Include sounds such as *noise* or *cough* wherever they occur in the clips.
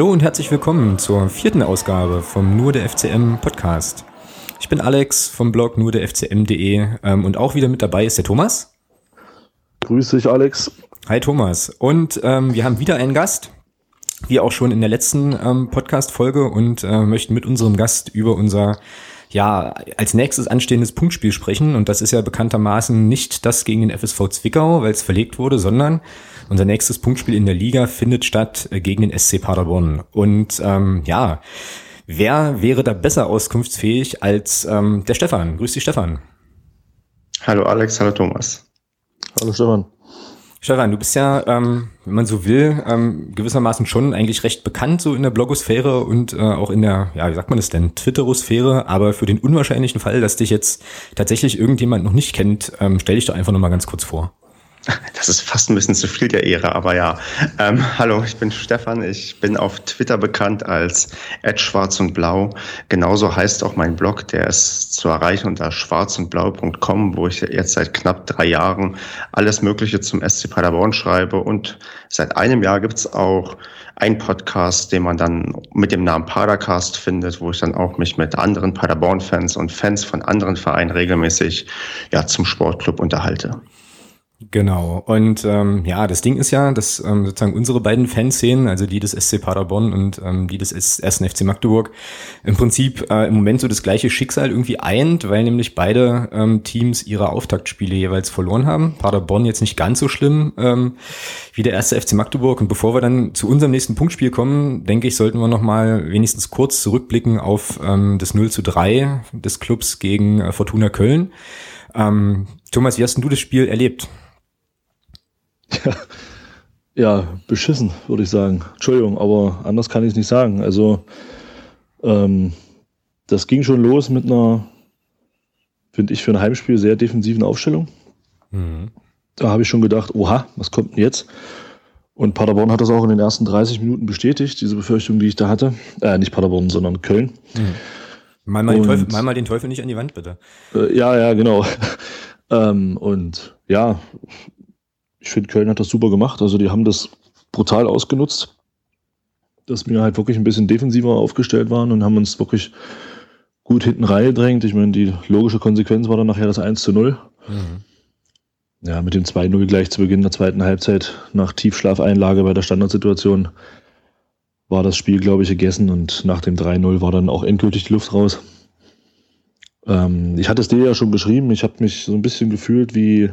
Hallo und herzlich willkommen zur vierten Ausgabe vom Nur der FCM Podcast. Ich bin Alex vom Blog nur der FCM.de ähm, und auch wieder mit dabei ist der Thomas. Grüß dich, Alex. Hi Thomas. Und ähm, wir haben wieder einen Gast, wie auch schon in der letzten ähm, Podcast-Folge und äh, möchten mit unserem Gast über unser ja, als nächstes anstehendes Punktspiel sprechen. Und das ist ja bekanntermaßen nicht das gegen den FSV Zwickau, weil es verlegt wurde, sondern unser nächstes Punktspiel in der Liga findet statt äh, gegen den SC Paderborn. Und ähm, ja, wer wäre da besser auskunftsfähig als ähm, der Stefan? Grüß dich, Stefan. Hallo Alex, hallo Thomas. Hallo Stefan. Stefan, du bist ja, ähm, wenn man so will, ähm, gewissermaßen schon eigentlich recht bekannt so in der Blogosphäre und äh, auch in der, ja, wie sagt man das denn, Twitterosphäre. Aber für den unwahrscheinlichen Fall, dass dich jetzt tatsächlich irgendjemand noch nicht kennt, ähm, stell dich doch einfach nochmal ganz kurz vor. Das ist fast ein bisschen zu viel der Ehre, aber ja. Ähm, hallo, ich bin Stefan. Ich bin auf Twitter bekannt als schwarz und blau. Genauso heißt auch mein Blog. Der ist zu erreichen unter schwarzundblau.com, wo ich jetzt seit knapp drei Jahren alles Mögliche zum SC Paderborn schreibe. Und seit einem Jahr gibt's auch einen Podcast, den man dann mit dem Namen Padercast findet, wo ich dann auch mich mit anderen Paderborn-Fans und Fans von anderen Vereinen regelmäßig ja, zum Sportclub unterhalte. Genau. Und ähm, ja, das Ding ist ja, dass ähm, sozusagen unsere beiden Fanszenen, also die des SC Paderborn und ähm, die des 1. FC Magdeburg, im Prinzip äh, im Moment so das gleiche Schicksal irgendwie eint, weil nämlich beide ähm, Teams ihre Auftaktspiele jeweils verloren haben. Paderborn jetzt nicht ganz so schlimm ähm, wie der 1. FC Magdeburg. Und bevor wir dann zu unserem nächsten Punktspiel kommen, denke ich, sollten wir nochmal wenigstens kurz zurückblicken auf ähm, das 0 zu 3 des Clubs gegen äh, Fortuna Köln. Ähm, Thomas, wie hast denn du das Spiel erlebt? Ja, ja beschissen, würde ich sagen. Entschuldigung, aber anders kann ich es nicht sagen. Also, ähm, das ging schon los mit einer, finde ich, für ein Heimspiel sehr defensiven Aufstellung. Mhm. Da habe ich schon gedacht, oha, was kommt denn jetzt? Und Paderborn hat das auch in den ersten 30 Minuten bestätigt, diese Befürchtung, die ich da hatte. Äh, nicht Paderborn, sondern Köln. Mhm. Mal mal, den Teufel, mal mal den Teufel nicht an die Wand, bitte. Äh, ja, ja, genau. *laughs* ähm, und ja, ich finde, Köln hat das super gemacht. Also die haben das brutal ausgenutzt, dass wir halt wirklich ein bisschen defensiver aufgestellt waren und haben uns wirklich gut hinten reingedrängt. Ich meine, die logische Konsequenz war dann nachher das 1 zu 0. Mhm. Ja, mit dem 2-0 gleich zu Beginn der zweiten Halbzeit nach Tiefschlafeinlage bei der Standardsituation war das Spiel, glaube ich, gegessen und nach dem 3-0 war dann auch endgültig die Luft raus. Ähm, ich hatte es dir ja schon beschrieben, ich habe mich so ein bisschen gefühlt wie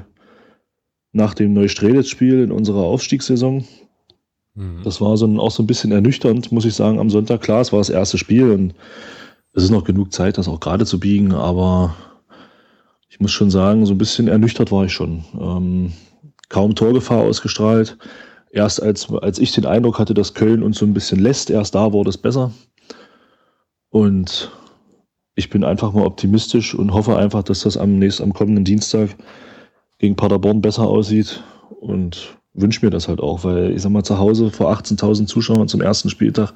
nach dem Neustrelitz-Spiel in unserer Aufstiegssaison. Mhm. Das war so ein, auch so ein bisschen ernüchternd, muss ich sagen, am Sonntag. Klar, es war das erste Spiel und es ist noch genug Zeit, das auch gerade zu biegen, aber ich muss schon sagen, so ein bisschen ernüchtert war ich schon. Ähm, kaum Torgefahr ausgestrahlt. Erst als, als ich den Eindruck hatte, dass Köln uns so ein bisschen lässt, erst da wurde es besser. Und ich bin einfach mal optimistisch und hoffe einfach, dass das am nächsten, am kommenden Dienstag gegen Paderborn besser aussieht und wünsche mir das halt auch, weil ich sag mal, zu Hause vor 18.000 Zuschauern zum ersten Spieltag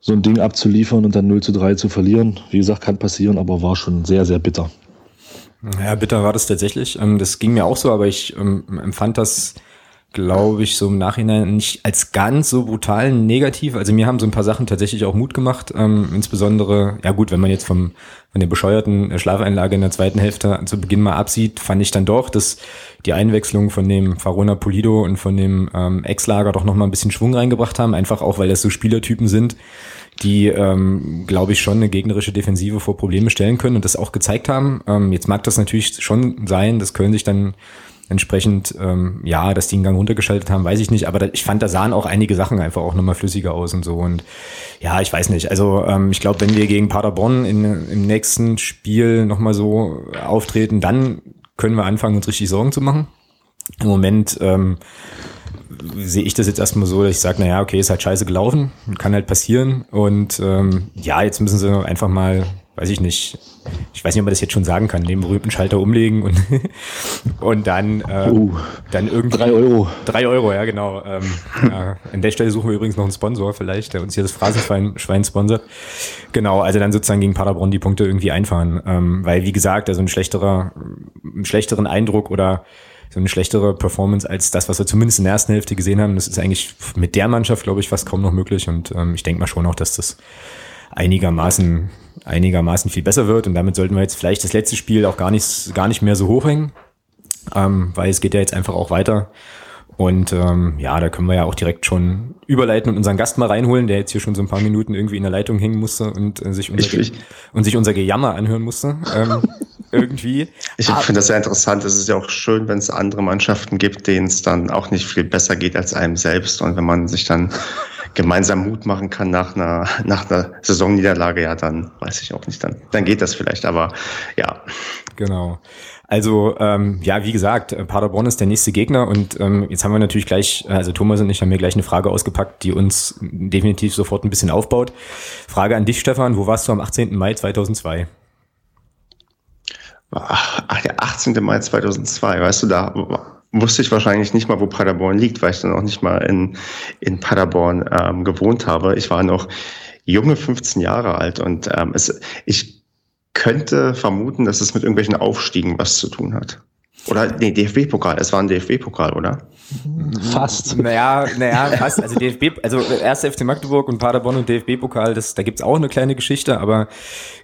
so ein Ding abzuliefern und dann 0 zu 3 zu verlieren, wie gesagt, kann passieren, aber war schon sehr, sehr bitter. Ja, bitter war das tatsächlich. Ähm, das ging mir auch so, aber ich ähm, empfand das glaube ich, so im Nachhinein nicht als ganz so brutal negativ. Also mir haben so ein paar Sachen tatsächlich auch Mut gemacht. Ähm, insbesondere, ja gut, wenn man jetzt vom, von der bescheuerten Schlafeinlage in der zweiten Hälfte zu Beginn mal absieht, fand ich dann doch, dass die Einwechslung von dem Farona Polido und von dem ähm, Ex-Lager doch nochmal ein bisschen Schwung reingebracht haben. Einfach auch, weil das so Spielertypen sind, die, ähm, glaube ich, schon eine gegnerische Defensive vor Probleme stellen können und das auch gezeigt haben. Ähm, jetzt mag das natürlich schon sein, dass Köln sich dann entsprechend, ähm, ja, dass die einen Gang runtergeschaltet haben, weiß ich nicht, aber da, ich fand, da sahen auch einige Sachen einfach auch nochmal flüssiger aus und so. Und ja, ich weiß nicht, also ähm, ich glaube, wenn wir gegen Paderborn in, im nächsten Spiel nochmal so auftreten, dann können wir anfangen, uns richtig Sorgen zu machen. Im Moment ähm, sehe ich das jetzt erstmal so, dass ich sage, naja, okay, ist halt scheiße gelaufen, kann halt passieren. Und ähm, ja, jetzt müssen sie einfach mal weiß ich nicht, ich weiß nicht, ob man das jetzt schon sagen kann, den berühmten Schalter umlegen und, *laughs* und dann, äh, uh, dann irgendwie. Drei Euro. Drei Euro, ja, genau. Ähm, ja, an der Stelle suchen wir übrigens noch einen Sponsor vielleicht, der uns hier das Phrasenschwein Schwein sponsert. Genau, also dann sozusagen gegen Paderborn die Punkte irgendwie einfahren. Ähm, weil, wie gesagt, also ein schlechterer, einen schlechteren Eindruck oder so eine schlechtere Performance als das, was wir zumindest in der ersten Hälfte gesehen haben. Das ist eigentlich mit der Mannschaft, glaube ich, fast kaum noch möglich. Und ähm, ich denke mal schon auch, dass das einigermaßen, einigermaßen viel besser wird. Und damit sollten wir jetzt vielleicht das letzte Spiel auch gar nicht, gar nicht mehr so hochhängen, ähm, weil es geht ja jetzt einfach auch weiter. Und ähm, ja, da können wir ja auch direkt schon überleiten und unseren Gast mal reinholen, der jetzt hier schon so ein paar Minuten irgendwie in der Leitung hängen musste und äh, sich unser, ich, und sich unser Gejammer anhören musste. Ähm, *laughs* irgendwie. Ich finde das sehr interessant. Es ist ja auch schön, wenn es andere Mannschaften gibt, denen es dann auch nicht viel besser geht als einem selbst. Und wenn man sich dann gemeinsam Mut machen kann nach einer, nach einer Saisonniederlage, ja, dann weiß ich auch nicht, dann, dann geht das vielleicht. Aber ja. Genau. Also ähm, ja, wie gesagt, äh, Paderborn ist der nächste Gegner und ähm, jetzt haben wir natürlich gleich, äh, also Thomas und ich haben mir gleich eine Frage ausgepackt, die uns definitiv sofort ein bisschen aufbaut. Frage an dich, Stefan, wo warst du am 18. Mai 2002? Ach, der 18. Mai 2002, weißt du, da wusste ich wahrscheinlich nicht mal, wo Paderborn liegt, weil ich dann auch nicht mal in, in Paderborn ähm, gewohnt habe. Ich war noch junge 15 Jahre alt und ähm, es, ich könnte vermuten, dass es mit irgendwelchen Aufstiegen was zu tun hat. Oder nee, DFB-Pokal, es war ein DFB-Pokal, oder? Fast. Naja, naja, fast. Also DFB, also erst FC Magdeburg und Paderborn und DFB-Pokal, das, da gibt's auch eine kleine Geschichte, aber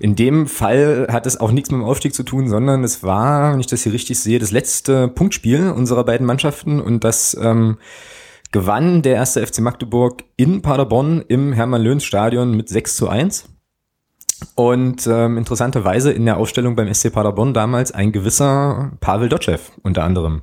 in dem Fall hat es auch nichts mit dem Aufstieg zu tun, sondern es war, wenn ich das hier richtig sehe, das letzte Punktspiel unserer beiden Mannschaften und das ähm, gewann der erste FC Magdeburg in Paderborn im Hermann-Löhns-Stadion mit 6 zu 1. Und ähm, interessanterweise in der Aufstellung beim SC Paderborn damals ein gewisser Pavel Dotschew unter anderem.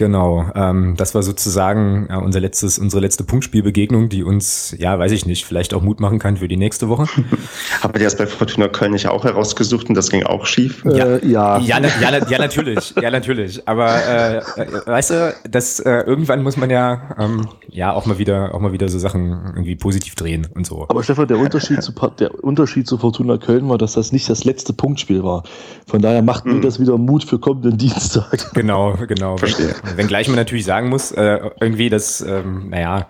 Genau, ähm, das war sozusagen ja, unser letztes, unsere letzte Punktspielbegegnung, die uns, ja, weiß ich nicht, vielleicht auch Mut machen kann für die nächste Woche. *laughs* Habt ihr das bei Fortuna Köln nicht auch herausgesucht und das ging auch schief? Ja, äh, ja. Ja, ja, ja, natürlich, ja, natürlich. Aber äh, äh, weißt du, das äh, irgendwann muss man ja, ähm, ja auch mal wieder, auch mal wieder so Sachen irgendwie positiv drehen und so. Aber Stefan, der Unterschied zu der Unterschied zu Fortuna Köln war, dass das nicht das letzte Punktspiel war. Von daher macht mir hm. das wieder Mut für kommenden Dienstag. Genau, genau. Verstehe. Wenngleich man natürlich sagen muss, äh, irgendwie, dass, ähm, naja,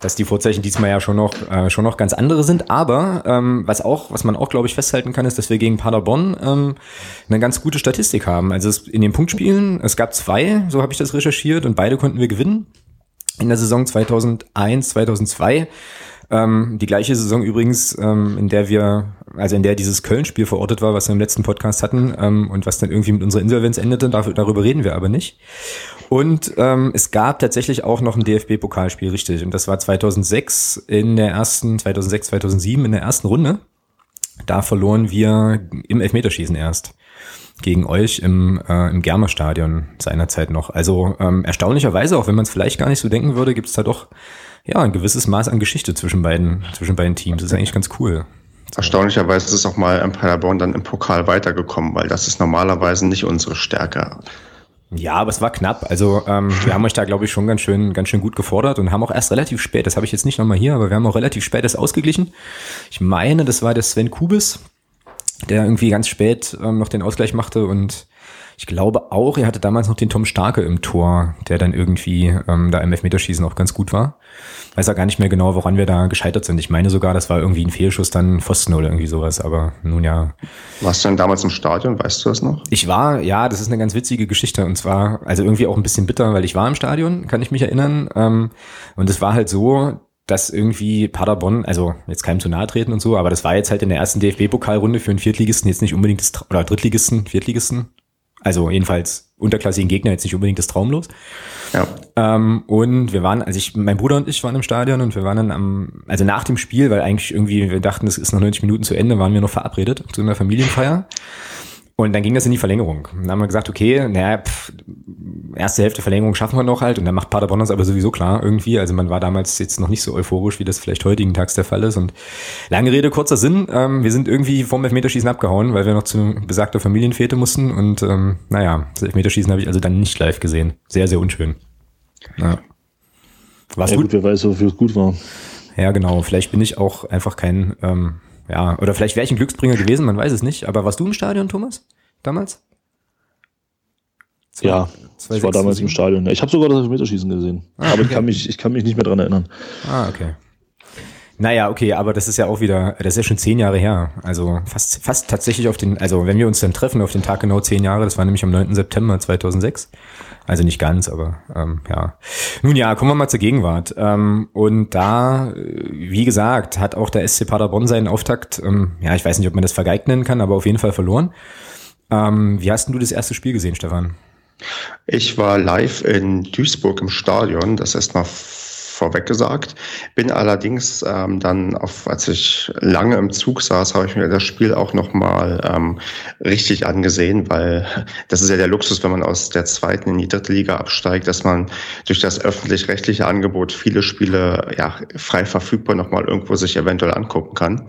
dass die Vorzeichen diesmal ja schon noch, äh, schon noch ganz andere sind. Aber ähm, was auch, was man auch, glaube ich, festhalten kann, ist, dass wir gegen Paderborn ähm, eine ganz gute Statistik haben. Also es, in den Punktspielen, es gab zwei, so habe ich das recherchiert, und beide konnten wir gewinnen. In der Saison 2001, 2002 ähm, die gleiche Saison übrigens, ähm, in der wir, also in der dieses Köln-Spiel verortet war, was wir im letzten Podcast hatten ähm, und was dann irgendwie mit unserer Insolvenz endete, dafür, darüber reden wir aber nicht. Und ähm, es gab tatsächlich auch noch ein DFB-Pokalspiel, richtig. Und das war 2006 in der ersten, 2006, 2007 in der ersten Runde. Da verloren wir im Elfmeterschießen erst gegen euch im, äh, im Germer-Stadion seinerzeit noch. Also ähm, erstaunlicherweise, auch wenn man es vielleicht gar nicht so denken würde, gibt es da doch ja, ein gewisses Maß an Geschichte zwischen beiden, zwischen beiden Teams. Das ist eigentlich ganz cool. Erstaunlicherweise ist auch mal in Paderborn dann im Pokal weitergekommen, weil das ist normalerweise nicht unsere Stärke. Ja, aber es war knapp. Also ähm, wir haben euch da, glaube ich, schon ganz schön, ganz schön gut gefordert und haben auch erst relativ spät, das habe ich jetzt nicht nochmal hier, aber wir haben auch relativ spät das ausgeglichen. Ich meine, das war der Sven Kubis, der irgendwie ganz spät ähm, noch den Ausgleich machte und ich glaube auch, er hatte damals noch den Tom Starke im Tor, der dann irgendwie ähm, da im Elfmeterschießen auch ganz gut war. Weiß auch gar nicht mehr genau, woran wir da gescheitert sind. Ich meine sogar, das war irgendwie ein Fehlschuss, dann Pfosten oder irgendwie sowas, aber nun ja. Warst du denn damals im Stadion, weißt du das noch? Ich war, ja, das ist eine ganz witzige Geschichte und zwar, also irgendwie auch ein bisschen bitter, weil ich war im Stadion, kann ich mich erinnern. Ähm, und es war halt so, dass irgendwie Paderborn, also jetzt keinem zu nahe treten und so, aber das war jetzt halt in der ersten DFB-Pokalrunde für einen Viertligisten jetzt nicht unbedingt das, oder Drittligisten, Viertligisten, also jedenfalls unterklassigen Gegner jetzt nicht unbedingt das Traumlos. Ja. Ähm, und wir waren, also ich, mein Bruder und ich waren im Stadion und wir waren dann am, also nach dem Spiel, weil eigentlich irgendwie wir dachten, es ist noch 90 Minuten zu Ende, waren wir noch verabredet zu einer Familienfeier. Und dann ging das in die Verlängerung. dann haben wir gesagt, okay, naja, pff, erste Hälfte Verlängerung schaffen wir noch halt. Und dann macht Paderborn das aber sowieso klar irgendwie. Also man war damals jetzt noch nicht so euphorisch, wie das vielleicht heutigen Tags der Fall ist. Und lange Rede, kurzer Sinn. Ähm, wir sind irgendwie vom Elfmeterschießen abgehauen, weil wir noch zu besagter Familienfete mussten. Und ähm, naja, das Elfmeterschießen habe ich also dann nicht live gesehen. Sehr, sehr unschön. Ja. War's ja, gut? gut? Wer weiß, wofür es gut war. Ja, genau. Vielleicht bin ich auch einfach kein... Ähm, ja, oder vielleicht wäre ich ein Glücksbringer gewesen, man weiß es nicht. Aber warst du im Stadion, Thomas? Damals? Zwei, ja, zwei, ich war damals im Stadion. Ich habe sogar das Elfmeterschießen gesehen. Ah, aber okay. ich, kann mich, ich kann mich nicht mehr dran erinnern. Ah, okay. Naja, okay, aber das ist ja auch wieder, das ist ja schon zehn Jahre her. Also fast, fast tatsächlich auf den, also wenn wir uns dann treffen auf den Tag genau zehn Jahre, das war nämlich am 9. September 2006. Also nicht ganz, aber ähm, ja. Nun ja, kommen wir mal zur Gegenwart. Ähm, und da, äh, wie gesagt, hat auch der SC Paderborn seinen Auftakt, ähm, ja, ich weiß nicht, ob man das vergeigt nennen kann, aber auf jeden Fall verloren. Ähm, wie hast denn du das erste Spiel gesehen, Stefan? Ich war live in Duisburg im Stadion, das ist mal vorweg gesagt. Bin allerdings ähm, dann, auf, als ich lange im Zug saß, habe ich mir das Spiel auch nochmal ähm, richtig angesehen, weil *laughs* das ist ja der Luxus, wenn man aus der zweiten in die dritte Liga absteigt, dass man durch das öffentlich-rechtliche Angebot viele Spiele ja, frei verfügbar nochmal irgendwo sich eventuell angucken kann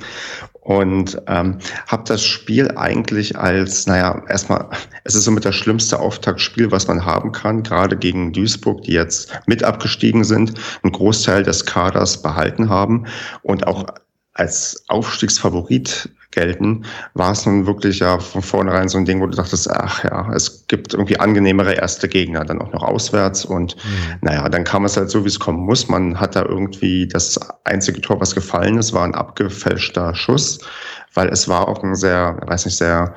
und ähm, habe das Spiel eigentlich als, naja, erstmal, es ist somit das schlimmste Auftaktspiel, was man haben kann, gerade gegen Duisburg, die jetzt mit abgestiegen sind, einen Großteil des Kaders behalten haben. Und auch als Aufstiegsfavorit gelten, war es nun wirklich ja von vornherein so ein Ding, wo du dachtest, ach ja, es gibt irgendwie angenehmere erste Gegner, dann auch noch auswärts und mhm. naja, dann kam es halt so, wie es kommen muss. Man hat da irgendwie das einzige Tor, was gefallen ist, war ein abgefälschter Schuss, weil es war auch ein sehr, weiß nicht, sehr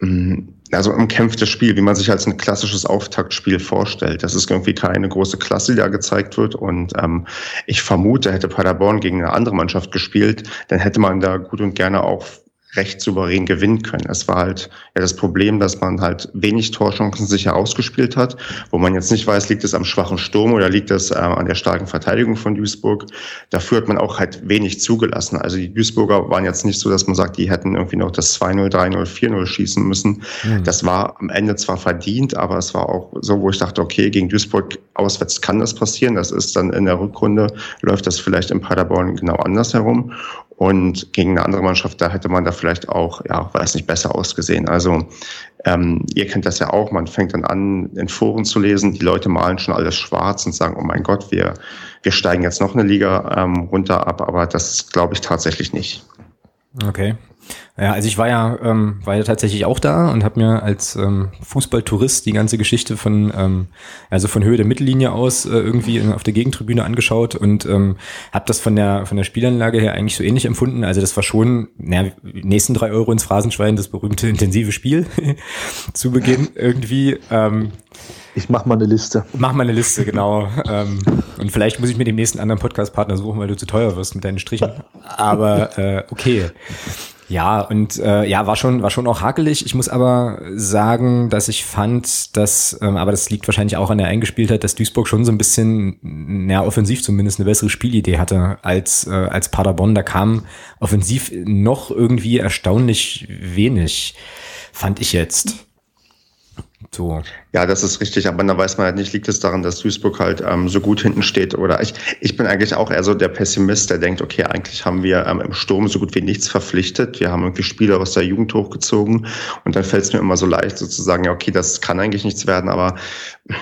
mm, also umkämpftes Spiel, wie man sich als ein klassisches Auftaktspiel vorstellt. Das ist irgendwie keine große Klasse, die da gezeigt wird. Und ähm, ich vermute, hätte Paderborn gegen eine andere Mannschaft gespielt, dann hätte man da gut und gerne auch recht souverän gewinnen können. Es war halt ja das Problem, dass man halt wenig Torchancen sicher ausgespielt hat, wo man jetzt nicht weiß, liegt es am schwachen Sturm oder liegt es äh, an der starken Verteidigung von Duisburg. Dafür hat man auch halt wenig zugelassen. Also die Duisburger waren jetzt nicht so, dass man sagt, die hätten irgendwie noch das 2-0, 3-0, 4-0 schießen müssen. Mhm. Das war am Ende zwar verdient, aber es war auch so, wo ich dachte, okay, gegen Duisburg auswärts kann das passieren. Das ist dann in der Rückrunde, läuft das vielleicht in Paderborn genau anders herum. Und gegen eine andere Mannschaft, da hätte man da vielleicht auch, ja, weiß nicht, besser ausgesehen. Also ähm, ihr kennt das ja auch, man fängt dann an, in Foren zu lesen, die Leute malen schon alles schwarz und sagen, oh mein Gott, wir, wir steigen jetzt noch eine Liga ähm, runter ab, aber das glaube ich tatsächlich nicht. Okay. Ja, also ich war ja, ähm, war ja tatsächlich auch da und habe mir als ähm, Fußballtourist die ganze Geschichte von, ähm, also von Höhe der Mittellinie aus äh, irgendwie in, auf der Gegentribüne angeschaut und ähm, habe das von der von der Spielanlage her eigentlich so ähnlich empfunden. Also das war schon, naja, nächsten drei Euro ins Phrasenschwein, das berühmte intensive Spiel *laughs* zu Beginn irgendwie. Ähm, ich mach mal eine Liste. Mach mal eine Liste, genau. ähm, und vielleicht muss ich mir den nächsten anderen Podcast-Partner suchen, weil du zu teuer wirst mit deinen Strichen. Aber äh, okay. Ja, und äh, ja, war schon, war schon auch hakelig. Ich muss aber sagen, dass ich fand, dass, ähm, aber das liegt wahrscheinlich auch an der Eingespieltheit, dass Duisburg schon so ein bisschen, naja, offensiv zumindest eine bessere Spielidee hatte als, äh, als Paderborn. Da kam offensiv noch irgendwie erstaunlich wenig, fand ich jetzt. So. Ja, das ist richtig, aber da weiß man halt nicht, liegt es daran, dass Duisburg halt ähm, so gut hinten steht oder ich, ich bin eigentlich auch eher so der Pessimist, der denkt, okay, eigentlich haben wir ähm, im Sturm so gut wie nichts verpflichtet. Wir haben irgendwie Spieler aus der Jugend hochgezogen und dann fällt es mir immer so leicht sozusagen, ja, okay, das kann eigentlich nichts werden, aber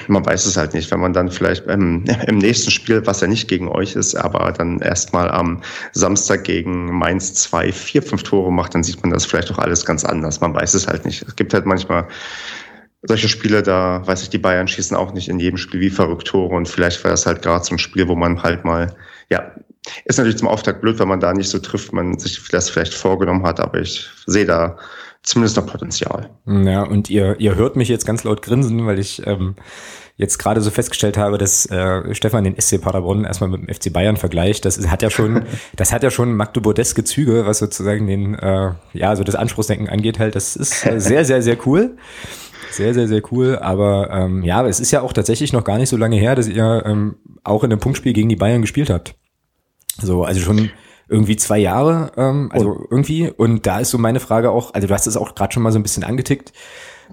man weiß es halt nicht. Wenn man dann vielleicht ähm, im nächsten Spiel, was ja nicht gegen euch ist, aber dann erstmal am Samstag gegen Mainz zwei, vier, fünf Tore macht, dann sieht man das vielleicht auch alles ganz anders. Man weiß es halt nicht. Es gibt halt manchmal solche Spiele, da weiß ich, die Bayern schießen auch nicht in jedem Spiel wie verrückt Tore und vielleicht war das halt gerade so ein Spiel, wo man halt mal, ja, ist natürlich zum Auftakt blöd, wenn man da nicht so trifft, man sich das vielleicht vorgenommen hat, aber ich sehe da zumindest noch Potenzial. Ja, und ihr, ihr hört mich jetzt ganz laut grinsen, weil ich ähm, jetzt gerade so festgestellt habe, dass äh, Stefan den SC Paderborn erstmal mit dem FC Bayern vergleicht. Das hat ja schon, *laughs* das hat ja schon Magdeburgeske Züge, was sozusagen den, äh, ja, so das Anspruchsdenken angeht halt. Das ist sehr, sehr, sehr cool. Sehr, sehr, sehr cool. Aber ähm, ja, es ist ja auch tatsächlich noch gar nicht so lange her, dass ihr ähm, auch in einem Punktspiel gegen die Bayern gespielt habt. So, also schon irgendwie zwei Jahre, ähm, also und. irgendwie. Und da ist so meine Frage auch, also du hast es auch gerade schon mal so ein bisschen angetickt.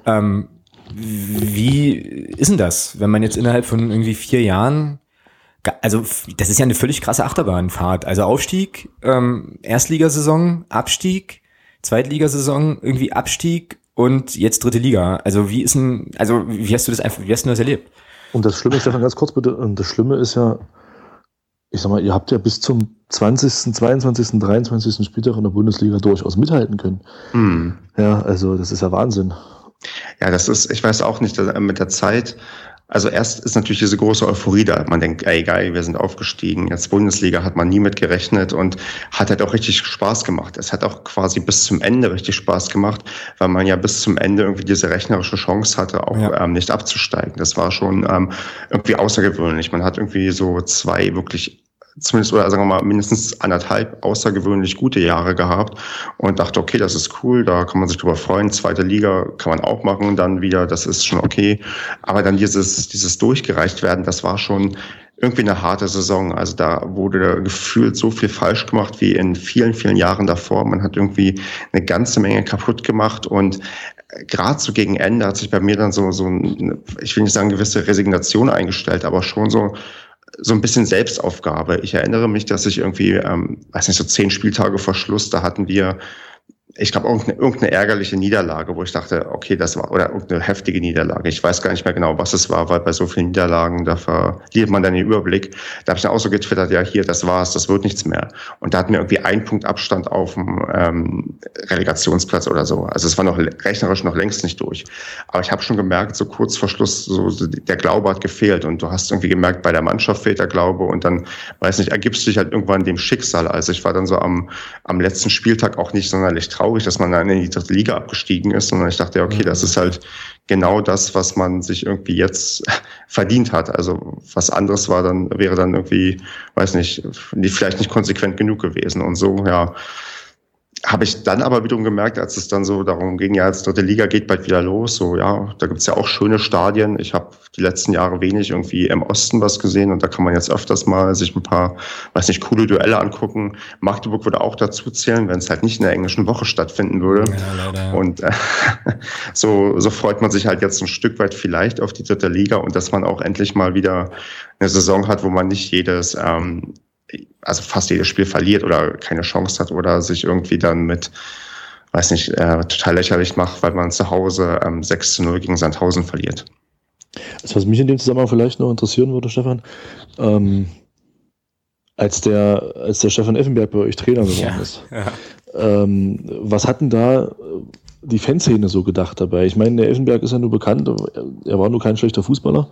Ähm, wie ist denn das, wenn man jetzt innerhalb von irgendwie vier Jahren, also das ist ja eine völlig krasse Achterbahnfahrt. Also Aufstieg, ähm, Erstligasaison, Abstieg, Zweitligasaison, irgendwie Abstieg und jetzt dritte Liga. Also wie ist denn, also wie hast du das einfach, wie hast du das erlebt? Und das Schlimme, Stefan, ganz kurz bitte, und das Schlimme ist ja, ich sag mal, ihr habt ja bis zum 20., 22., 23. Spieltag in der Bundesliga durchaus mithalten können. Mhm. Ja, also das ist ja Wahnsinn. Ja, das ist, ich weiß auch nicht, mit der Zeit Also erst ist natürlich diese große Euphorie da. Man denkt, ey geil, wir sind aufgestiegen. Jetzt Bundesliga hat man nie mit gerechnet und hat halt auch richtig Spaß gemacht. Es hat auch quasi bis zum Ende richtig Spaß gemacht, weil man ja bis zum Ende irgendwie diese rechnerische Chance hatte, auch ja. ähm, nicht abzusteigen. Das war schon ähm, irgendwie außergewöhnlich. Man hat irgendwie so zwei wirklich zumindest oder sagen wir mal mindestens anderthalb außergewöhnlich gute Jahre gehabt und dachte, okay, das ist cool, da kann man sich drüber freuen. Zweite Liga kann man auch machen, dann wieder, das ist schon okay. Aber dann dieses, dieses durchgereicht werden, das war schon irgendwie eine harte Saison. Also da wurde gefühlt so viel falsch gemacht wie in vielen, vielen Jahren davor. Man hat irgendwie eine ganze Menge kaputt gemacht und gerade so gegen Ende hat sich bei mir dann so, so, ich will nicht sagen gewisse Resignation eingestellt, aber schon so so ein bisschen Selbstaufgabe. Ich erinnere mich, dass ich irgendwie, ähm, weiß nicht, so zehn Spieltage vor Schluss, da hatten wir ich glaube, irgendeine, irgendeine ärgerliche Niederlage, wo ich dachte, okay, das war, oder irgendeine heftige Niederlage. Ich weiß gar nicht mehr genau, was es war, weil bei so vielen Niederlagen, da verliert man dann den Überblick. Da habe ich dann auch so getwittert, ja, hier, das war's, das wird nichts mehr. Und da hatten wir irgendwie ein Punkt Abstand auf dem ähm, Relegationsplatz oder so. Also es war noch rechnerisch noch längst nicht durch. Aber ich habe schon gemerkt, so kurz vor Schluss, so der Glaube hat gefehlt. Und du hast irgendwie gemerkt, bei der Mannschaft fehlt der Glaube und dann, weiß nicht, ergibst du dich halt irgendwann dem Schicksal. Also ich war dann so am, am letzten Spieltag auch nicht sonderlich traurig traurig, dass man dann in die dritte Liga abgestiegen ist, sondern ich dachte, okay, das ist halt genau das, was man sich irgendwie jetzt *laughs* verdient hat. Also was anderes war dann, wäre dann irgendwie, weiß nicht, vielleicht nicht konsequent genug gewesen. Und so, ja, habe ich dann aber wiederum gemerkt, als es dann so darum ging, ja, jetzt dritte Liga geht bald wieder los, so ja, da gibt's ja auch schöne Stadien. Ich habe die letzten Jahre wenig irgendwie im Osten was gesehen und da kann man jetzt öfters mal sich ein paar, weiß nicht, coole Duelle angucken. Magdeburg würde auch dazu zählen, wenn es halt nicht in der englischen Woche stattfinden würde. Ja, leider. Und äh, *laughs* so, so freut man sich halt jetzt ein Stück weit vielleicht auf die dritte Liga und dass man auch endlich mal wieder eine Saison hat, wo man nicht jedes ähm, also fast jedes Spiel verliert oder keine Chance hat oder sich irgendwie dann mit, weiß nicht, äh, total lächerlich macht, weil man zu Hause ähm, 6 zu 0 gegen Sandhausen verliert. Also was mich in dem Zusammenhang vielleicht noch interessieren würde, Stefan, ähm, als der, als der Stefan Effenberg bei euch Trainer geworden ja, ist, ja. Ähm, was hatten da die Fanszene so gedacht dabei? Ich meine, der Effenberg ist ja nur bekannt, er war nur kein schlechter Fußballer.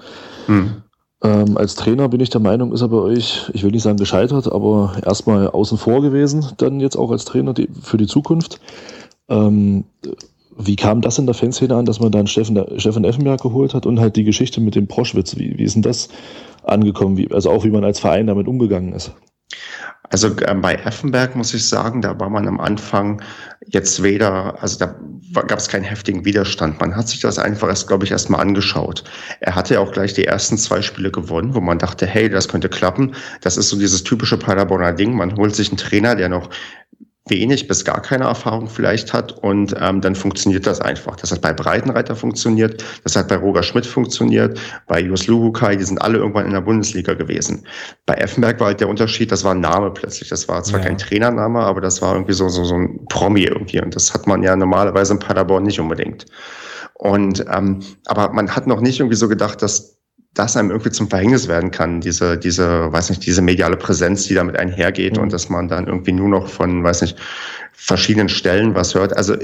Hm. Ähm, als Trainer bin ich der Meinung, ist er bei euch, ich will nicht sagen gescheitert, aber erstmal außen vor gewesen, dann jetzt auch als Trainer die, für die Zukunft. Ähm, wie kam das in der Fanszene an, dass man dann Steffen, Steffen Effenberg geholt hat und halt die Geschichte mit dem Proschwitz? Wie, wie ist denn das angekommen? Wie, also auch wie man als Verein damit umgegangen ist? Also äh, bei Effenberg muss ich sagen, da war man am Anfang jetzt weder, also da gab es keinen heftigen Widerstand. Man hat sich das einfach erst, glaube ich, erstmal angeschaut. Er hatte ja auch gleich die ersten zwei Spiele gewonnen, wo man dachte, hey, das könnte klappen. Das ist so dieses typische Paderborner Ding. Man holt sich einen Trainer, der noch wenig bis gar keine Erfahrung vielleicht hat und ähm, dann funktioniert das einfach. Das hat bei Breitenreiter funktioniert, das hat bei Roger Schmidt funktioniert, bei Jus Luhukai, die sind alle irgendwann in der Bundesliga gewesen. Bei Effenberg war halt der Unterschied, das war ein Name plötzlich. Das war zwar ja. kein Trainername, aber das war irgendwie so, so, so ein Promi irgendwie und das hat man ja normalerweise in Paderborn nicht unbedingt. Und ähm, aber man hat noch nicht irgendwie so gedacht, dass das einem irgendwie zum Verhängnis werden kann, diese, diese, weiß nicht, diese mediale Präsenz, die damit einhergeht mhm. und dass man dann irgendwie nur noch von, weiß nicht, verschiedenen Stellen was hört. Also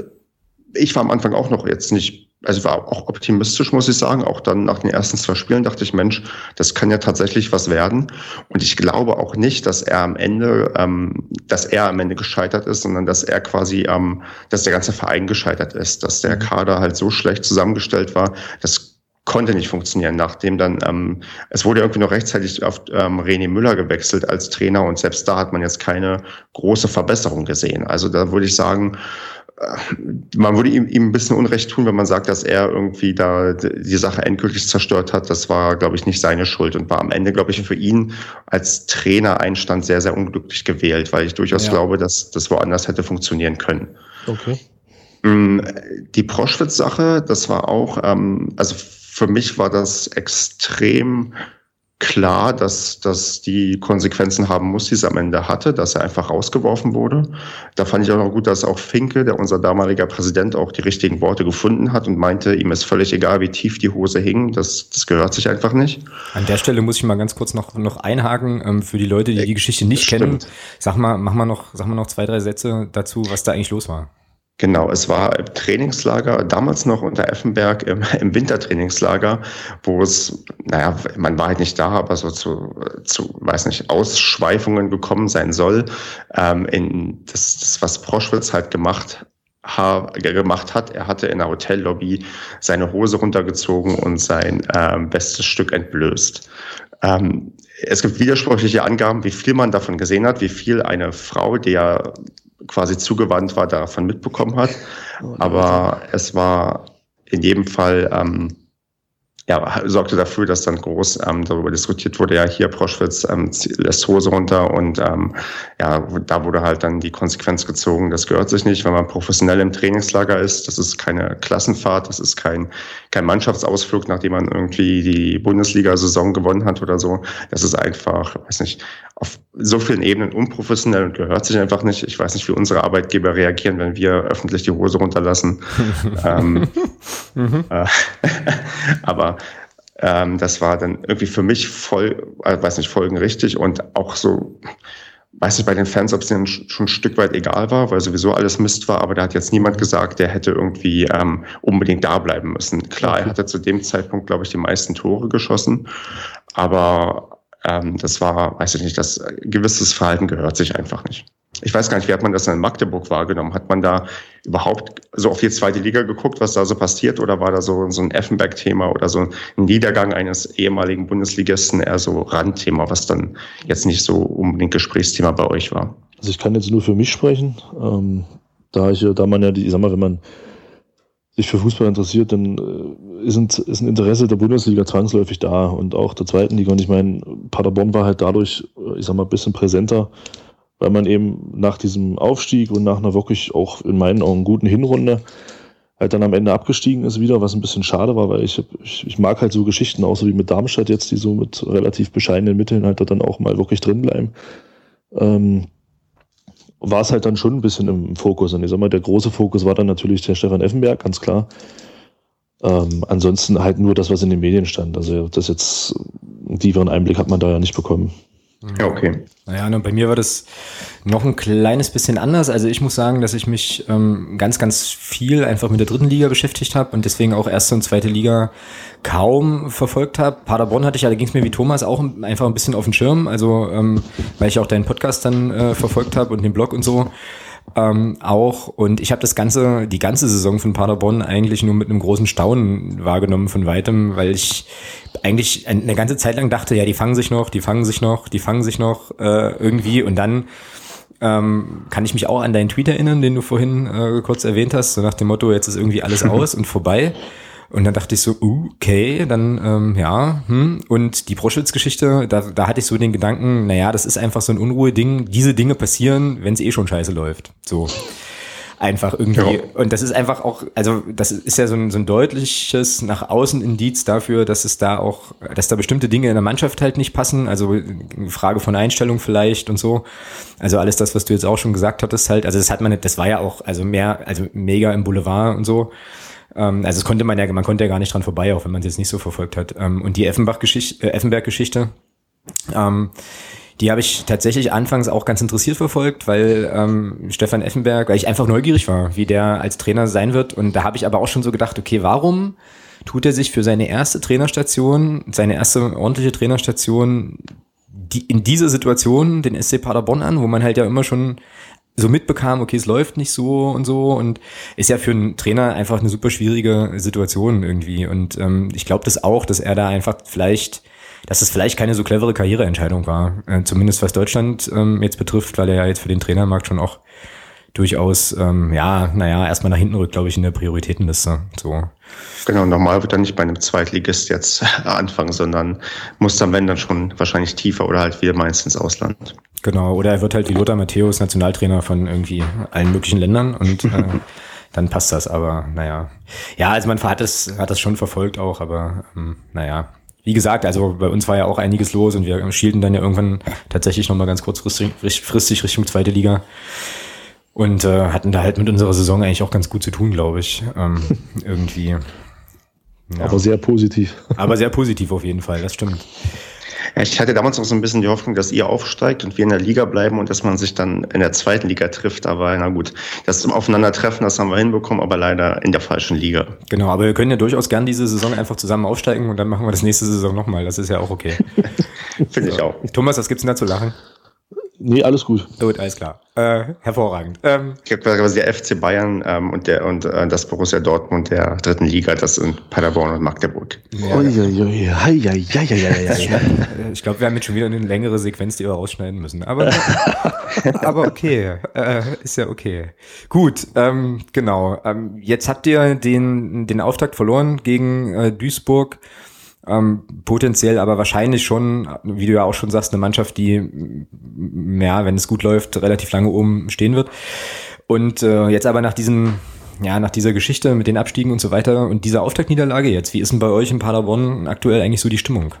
ich war am Anfang auch noch jetzt nicht, also war auch optimistisch, muss ich sagen. Auch dann nach den ersten zwei Spielen dachte ich, Mensch, das kann ja tatsächlich was werden. Und ich glaube auch nicht, dass er am Ende, ähm, dass er am Ende gescheitert ist, sondern dass er quasi, ähm, dass der ganze Verein gescheitert ist, dass der mhm. Kader halt so schlecht zusammengestellt war. Das konnte nicht funktionieren, nachdem dann, ähm, es wurde irgendwie noch rechtzeitig auf ähm, René Müller gewechselt als Trainer und selbst da hat man jetzt keine große Verbesserung gesehen. Also da würde ich sagen, äh, man würde ihm, ihm ein bisschen Unrecht tun, wenn man sagt, dass er irgendwie da die Sache endgültig zerstört hat. Das war, glaube ich, nicht seine Schuld und war am Ende, glaube ich, für ihn als Trainer Einstand sehr, sehr unglücklich gewählt, weil ich durchaus ja. glaube, dass das woanders hätte funktionieren können. Okay. Mm, die Proschwitz-Sache, das war auch, ähm, also für mich war das extrem klar, dass dass die Konsequenzen haben muss, die es am Ende hatte, dass er einfach rausgeworfen wurde. Da fand ich auch noch gut, dass auch Finke, der unser damaliger Präsident, auch die richtigen Worte gefunden hat und meinte, ihm ist völlig egal, wie tief die Hose hing. Das, das gehört sich einfach nicht. An der Stelle muss ich mal ganz kurz noch, noch einhaken, ähm, für die Leute, die die Geschichte nicht Stimmt. kennen. Sag mal, mach mal noch, sag mal noch zwei, drei Sätze dazu, was da eigentlich los war. Genau, es war Trainingslager, damals noch unter Effenberg im, *laughs* im Wintertrainingslager, wo es, naja, man war halt nicht da, aber so zu, zu weiß nicht, Ausschweifungen gekommen sein soll. Ähm, in das, das, was Proschwitz halt gemacht gemacht hat. Er hatte in der Hotellobby seine Hose runtergezogen und sein ähm, bestes Stück entblößt. Ähm, es gibt widersprüchliche Angaben, wie viel man davon gesehen hat, wie viel eine Frau, die ja quasi zugewandt war, davon mitbekommen hat. Oh, Aber es war in jedem Fall ähm, ja, sorgte dafür, dass dann groß ähm, darüber diskutiert wurde, ja, hier Proschwitz ähm, lässt Hose runter und ähm, ja, da wurde halt dann die Konsequenz gezogen, das gehört sich nicht, wenn man professionell im Trainingslager ist, das ist keine Klassenfahrt, das ist kein, kein Mannschaftsausflug, nachdem man irgendwie die Bundesliga-Saison gewonnen hat oder so, das ist einfach, weiß nicht, auf so vielen Ebenen unprofessionell und gehört sich einfach nicht. Ich weiß nicht, wie unsere Arbeitgeber reagieren, wenn wir öffentlich die Hose runterlassen. *laughs* ähm, mhm. äh, *laughs* aber ähm, das war dann irgendwie für mich voll, äh, weiß nicht, folgenrichtig und auch so, weiß nicht bei den Fans, ob es denen schon ein Stück weit egal war, weil sowieso alles Mist war, aber da hat jetzt niemand gesagt, der hätte irgendwie ähm, unbedingt da bleiben müssen. Klar, er hatte zu dem Zeitpunkt, glaube ich, die meisten Tore geschossen, aber ähm, das war, weiß ich nicht, das äh, gewisses Verhalten gehört sich einfach nicht. Ich weiß gar nicht, wie hat man das in Magdeburg wahrgenommen? Hat man da überhaupt so auf die zweite Liga geguckt, was da so passiert? Oder war da so, so ein Effenberg-Thema oder so ein Niedergang eines ehemaligen Bundesligisten eher so Randthema, was dann jetzt nicht so unbedingt Gesprächsthema bei euch war? Also ich kann jetzt nur für mich sprechen. Ähm, da ich, da man ja, die, ich sag mal, wenn man sich für Fußball interessiert, dann äh, ist, ein, ist ein Interesse der Bundesliga zwangsläufig da und auch der zweiten Liga. Und ich meine, Paderborn war halt dadurch, äh, ich sag mal, ein bisschen präsenter, weil man eben nach diesem Aufstieg und nach einer wirklich auch in meinen Augen guten Hinrunde halt dann am Ende abgestiegen ist wieder, was ein bisschen schade war, weil ich, ich, ich mag halt so Geschichten, auch so wie mit Darmstadt jetzt, die so mit relativ bescheidenen Mitteln halt dann auch mal wirklich drin bleiben. Ähm, war es halt dann schon ein bisschen im Fokus. Und ich sag mal, der große Fokus war dann natürlich der Stefan Effenberg, ganz klar. Ähm, ansonsten halt nur das, was in den Medien stand. Also das jetzt, einen tieferen Einblick hat man da ja nicht bekommen. Ja, okay. Naja, und bei mir war das noch ein kleines bisschen anders. Also ich muss sagen, dass ich mich ähm, ganz, ganz viel einfach mit der dritten Liga beschäftigt habe und deswegen auch erste und zweite Liga kaum verfolgt habe. Paderborn hatte ich da ging es mir wie Thomas auch einfach ein bisschen auf den Schirm. Also ähm, weil ich auch deinen Podcast dann äh, verfolgt habe und den Blog und so ähm, auch. Und ich habe das ganze, die ganze Saison von Paderborn eigentlich nur mit einem großen Staunen wahrgenommen von weitem, weil ich eigentlich eine ganze Zeit lang dachte, ja, die fangen sich noch, die fangen sich noch, die fangen sich noch äh, irgendwie und dann ähm, kann ich mich auch an deinen Tweet erinnern, den du vorhin äh, kurz erwähnt hast, so nach dem Motto, jetzt ist irgendwie alles *laughs* aus und vorbei. Und dann dachte ich so, okay, dann ähm, ja, hm. Und die Proschwitz-Geschichte, da, da hatte ich so den Gedanken, naja, das ist einfach so ein Unruhe-Ding. Diese Dinge passieren, wenn es eh schon scheiße läuft. So. Einfach irgendwie. Ja. Und das ist einfach auch, also das ist ja so ein, so ein deutliches nach außen Indiz dafür, dass es da auch, dass da bestimmte Dinge in der Mannschaft halt nicht passen. Also Frage von Einstellung vielleicht und so. Also alles das, was du jetzt auch schon gesagt hattest, halt, also das hat man, das war ja auch, also mehr, also mega im Boulevard und so. Ähm, also es konnte man ja, man konnte ja gar nicht dran vorbei, auch wenn man es jetzt nicht so verfolgt hat. Ähm, und die Effenbach-Geschichte, äh, Effenberg-Geschichte, ähm, die habe ich tatsächlich anfangs auch ganz interessiert verfolgt, weil ähm, Stefan Effenberg, weil ich einfach neugierig war, wie der als Trainer sein wird. Und da habe ich aber auch schon so gedacht, okay, warum tut er sich für seine erste Trainerstation, seine erste ordentliche Trainerstation die, in dieser Situation den SC Paderborn an, wo man halt ja immer schon so mitbekam, okay, es läuft nicht so und so und ist ja für einen Trainer einfach eine super schwierige Situation irgendwie. Und ähm, ich glaube das auch, dass er da einfach vielleicht, dass es vielleicht keine so clevere Karriereentscheidung war, äh, zumindest was Deutschland ähm, jetzt betrifft, weil er ja jetzt für den Trainermarkt schon auch durchaus, ähm, ja, naja, erstmal nach hinten rückt, glaube ich, in der Prioritätenliste. So. Genau, normal wird er nicht bei einem Zweitligist jetzt *laughs* anfangen, sondern muss dann, wenn dann schon wahrscheinlich tiefer oder halt wir meistens Ausland. Genau, oder er wird halt wie Lothar Matthäus Nationaltrainer von irgendwie allen möglichen Ländern und äh, *laughs* dann passt das, aber naja. Ja, also man hat das, hat das schon verfolgt auch, aber ähm, naja. Wie gesagt, also bei uns war ja auch einiges los und wir schielten dann ja irgendwann tatsächlich nochmal ganz kurzfristig fristig Richtung zweite Liga und äh, hatten da halt mit unserer Saison eigentlich auch ganz gut zu tun, glaube ich. Ähm, irgendwie. Ja. Aber sehr positiv. Aber sehr positiv auf jeden Fall, das stimmt. Ich hatte damals auch so ein bisschen die Hoffnung, dass ihr aufsteigt und wir in der Liga bleiben und dass man sich dann in der zweiten Liga trifft. Aber na gut, das zum Aufeinandertreffen, das haben wir hinbekommen, aber leider in der falschen Liga. Genau, aber wir können ja durchaus gern diese Saison einfach zusammen aufsteigen und dann machen wir das nächste Saison nochmal. Das ist ja auch okay. *laughs* Finde so. ich auch. Thomas, was gibt's denn da zu lachen? Nee, alles gut. Gut, alles klar. Äh, hervorragend. Ähm, ich glaube, quasi der FC Bayern ähm, und der und äh, das Borussia Dortmund der dritten Liga, das sind Paderborn und Magdeburg. Ja, ich glaube, wir haben jetzt schon wieder eine längere Sequenz, die wir rausschneiden müssen. Aber, *laughs* aber okay, äh, ist ja okay. Gut, ähm, genau. Ähm, jetzt habt ihr den den Auftakt verloren gegen äh, Duisburg. Ähm, potenziell aber wahrscheinlich schon, wie du ja auch schon sagst, eine Mannschaft, die, ja, wenn es gut läuft, relativ lange oben stehen wird. Und äh, jetzt aber nach diesem, ja, nach dieser Geschichte mit den Abstiegen und so weiter und dieser Auftaktniederlage jetzt, wie ist denn bei euch in Paderborn aktuell eigentlich so die Stimmung?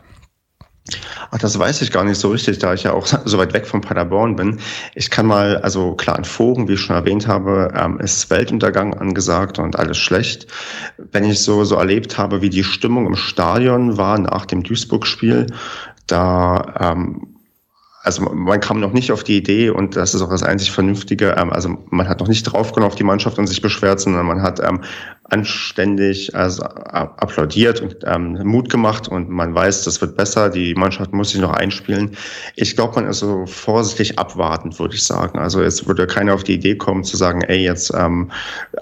Ach, das weiß ich gar nicht so richtig, da ich ja auch *laughs* so weit weg von Paderborn bin. Ich kann mal, also klar, in Foren, wie ich schon erwähnt habe, ähm, ist Weltuntergang angesagt und alles schlecht. Wenn ich so, so erlebt habe, wie die Stimmung im Stadion war nach dem Duisburg-Spiel, da ähm, also man kam noch nicht auf die Idee und das ist auch das einzig Vernünftige. Ähm, also man hat noch nicht draufgenommen auf die Mannschaft und sich beschwert, sondern man hat ähm, anständig also, applaudiert und ähm, Mut gemacht und man weiß, das wird besser. Die Mannschaft muss sich noch einspielen. Ich glaube, man ist so vorsichtig abwartend, würde ich sagen. Also jetzt würde keiner auf die Idee kommen zu sagen, ey, jetzt ähm,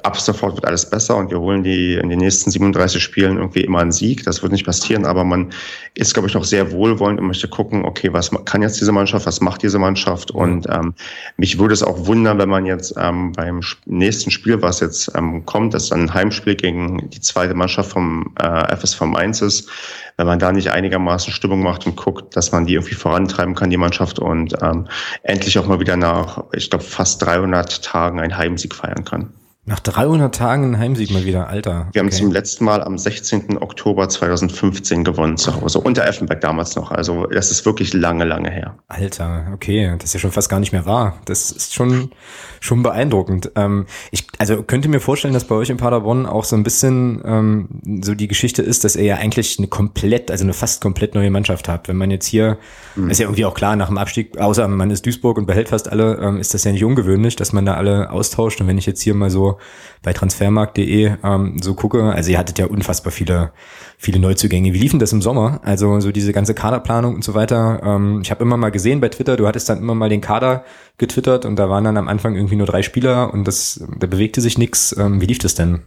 ab sofort wird alles besser und wir holen die in den nächsten 37 Spielen irgendwie immer einen Sieg. Das wird nicht passieren, aber man ist, glaube ich, noch sehr wohlwollend und möchte gucken, okay, was kann jetzt diese Mannschaft, was macht diese Mannschaft? Und ähm, mich würde es auch wundern, wenn man jetzt ähm, beim nächsten Spiel, was jetzt ähm, kommt, das dann ein Heimspiel Heimspiel gegen die zweite Mannschaft vom äh, FSV Mainz ist, wenn man da nicht einigermaßen Stimmung macht und guckt, dass man die irgendwie vorantreiben kann, die Mannschaft, und ähm, endlich auch mal wieder nach, ich glaube, fast 300 Tagen einen Heimsieg feiern kann. Nach 300 Tagen ein Heimsieg mal wieder, Alter. Wir haben zum letzten Mal am 16. Oktober 2015 gewonnen zu Hause, unter Effenberg damals noch. Also das ist wirklich lange, lange her. Alter, okay, das ist ja schon fast gar nicht mehr wahr. Das ist schon, schon beeindruckend. Ähm, ich, also könnte mir vorstellen, dass bei euch in Paderborn auch so ein bisschen ähm, so die Geschichte ist, dass ihr ja eigentlich eine komplett, also eine fast komplett neue Mannschaft habt. Wenn man jetzt hier, mhm. ist ja irgendwie auch klar, nach dem Abstieg, außer man ist Duisburg und behält fast alle, ähm, ist das ja nicht ungewöhnlich, dass man da alle austauscht. Und wenn ich jetzt hier mal so bei transfermarkt.de ähm, so gucke, also ihr hattet ja unfassbar viele, viele Neuzugänge. Wie liefen das im Sommer? Also so diese ganze Kaderplanung und so weiter. Ähm, ich habe immer mal gesehen bei Twitter, du hattest dann immer mal den Kader getwittert und da waren dann am Anfang irgendwie nur drei Spieler und das, da bewegte sich nichts. Ähm, wie lief das denn?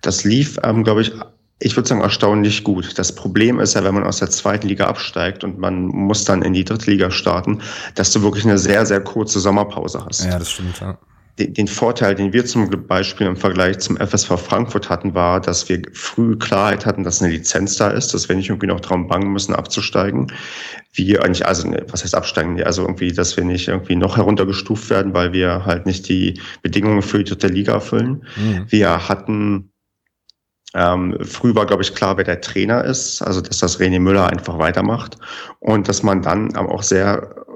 Das lief, ähm, glaube ich, ich würde sagen, erstaunlich gut. Das Problem ist ja, wenn man aus der zweiten Liga absteigt und man muss dann in die dritte Liga starten, dass du wirklich eine sehr, sehr kurze Sommerpause hast. Ja, das stimmt, ja den Vorteil, den wir zum Beispiel im Vergleich zum FSV Frankfurt hatten, war, dass wir früh Klarheit hatten, dass eine Lizenz da ist, dass wir nicht irgendwie noch darum bangen müssen, abzusteigen. Wie eigentlich, also, ne, was heißt absteigen? Also irgendwie, dass wir nicht irgendwie noch heruntergestuft werden, weil wir halt nicht die Bedingungen für die dritte Liga erfüllen. Mhm. Wir hatten ähm, früh war, glaube ich, klar, wer der Trainer ist, also dass das René Müller einfach weitermacht und dass man dann aber auch sehr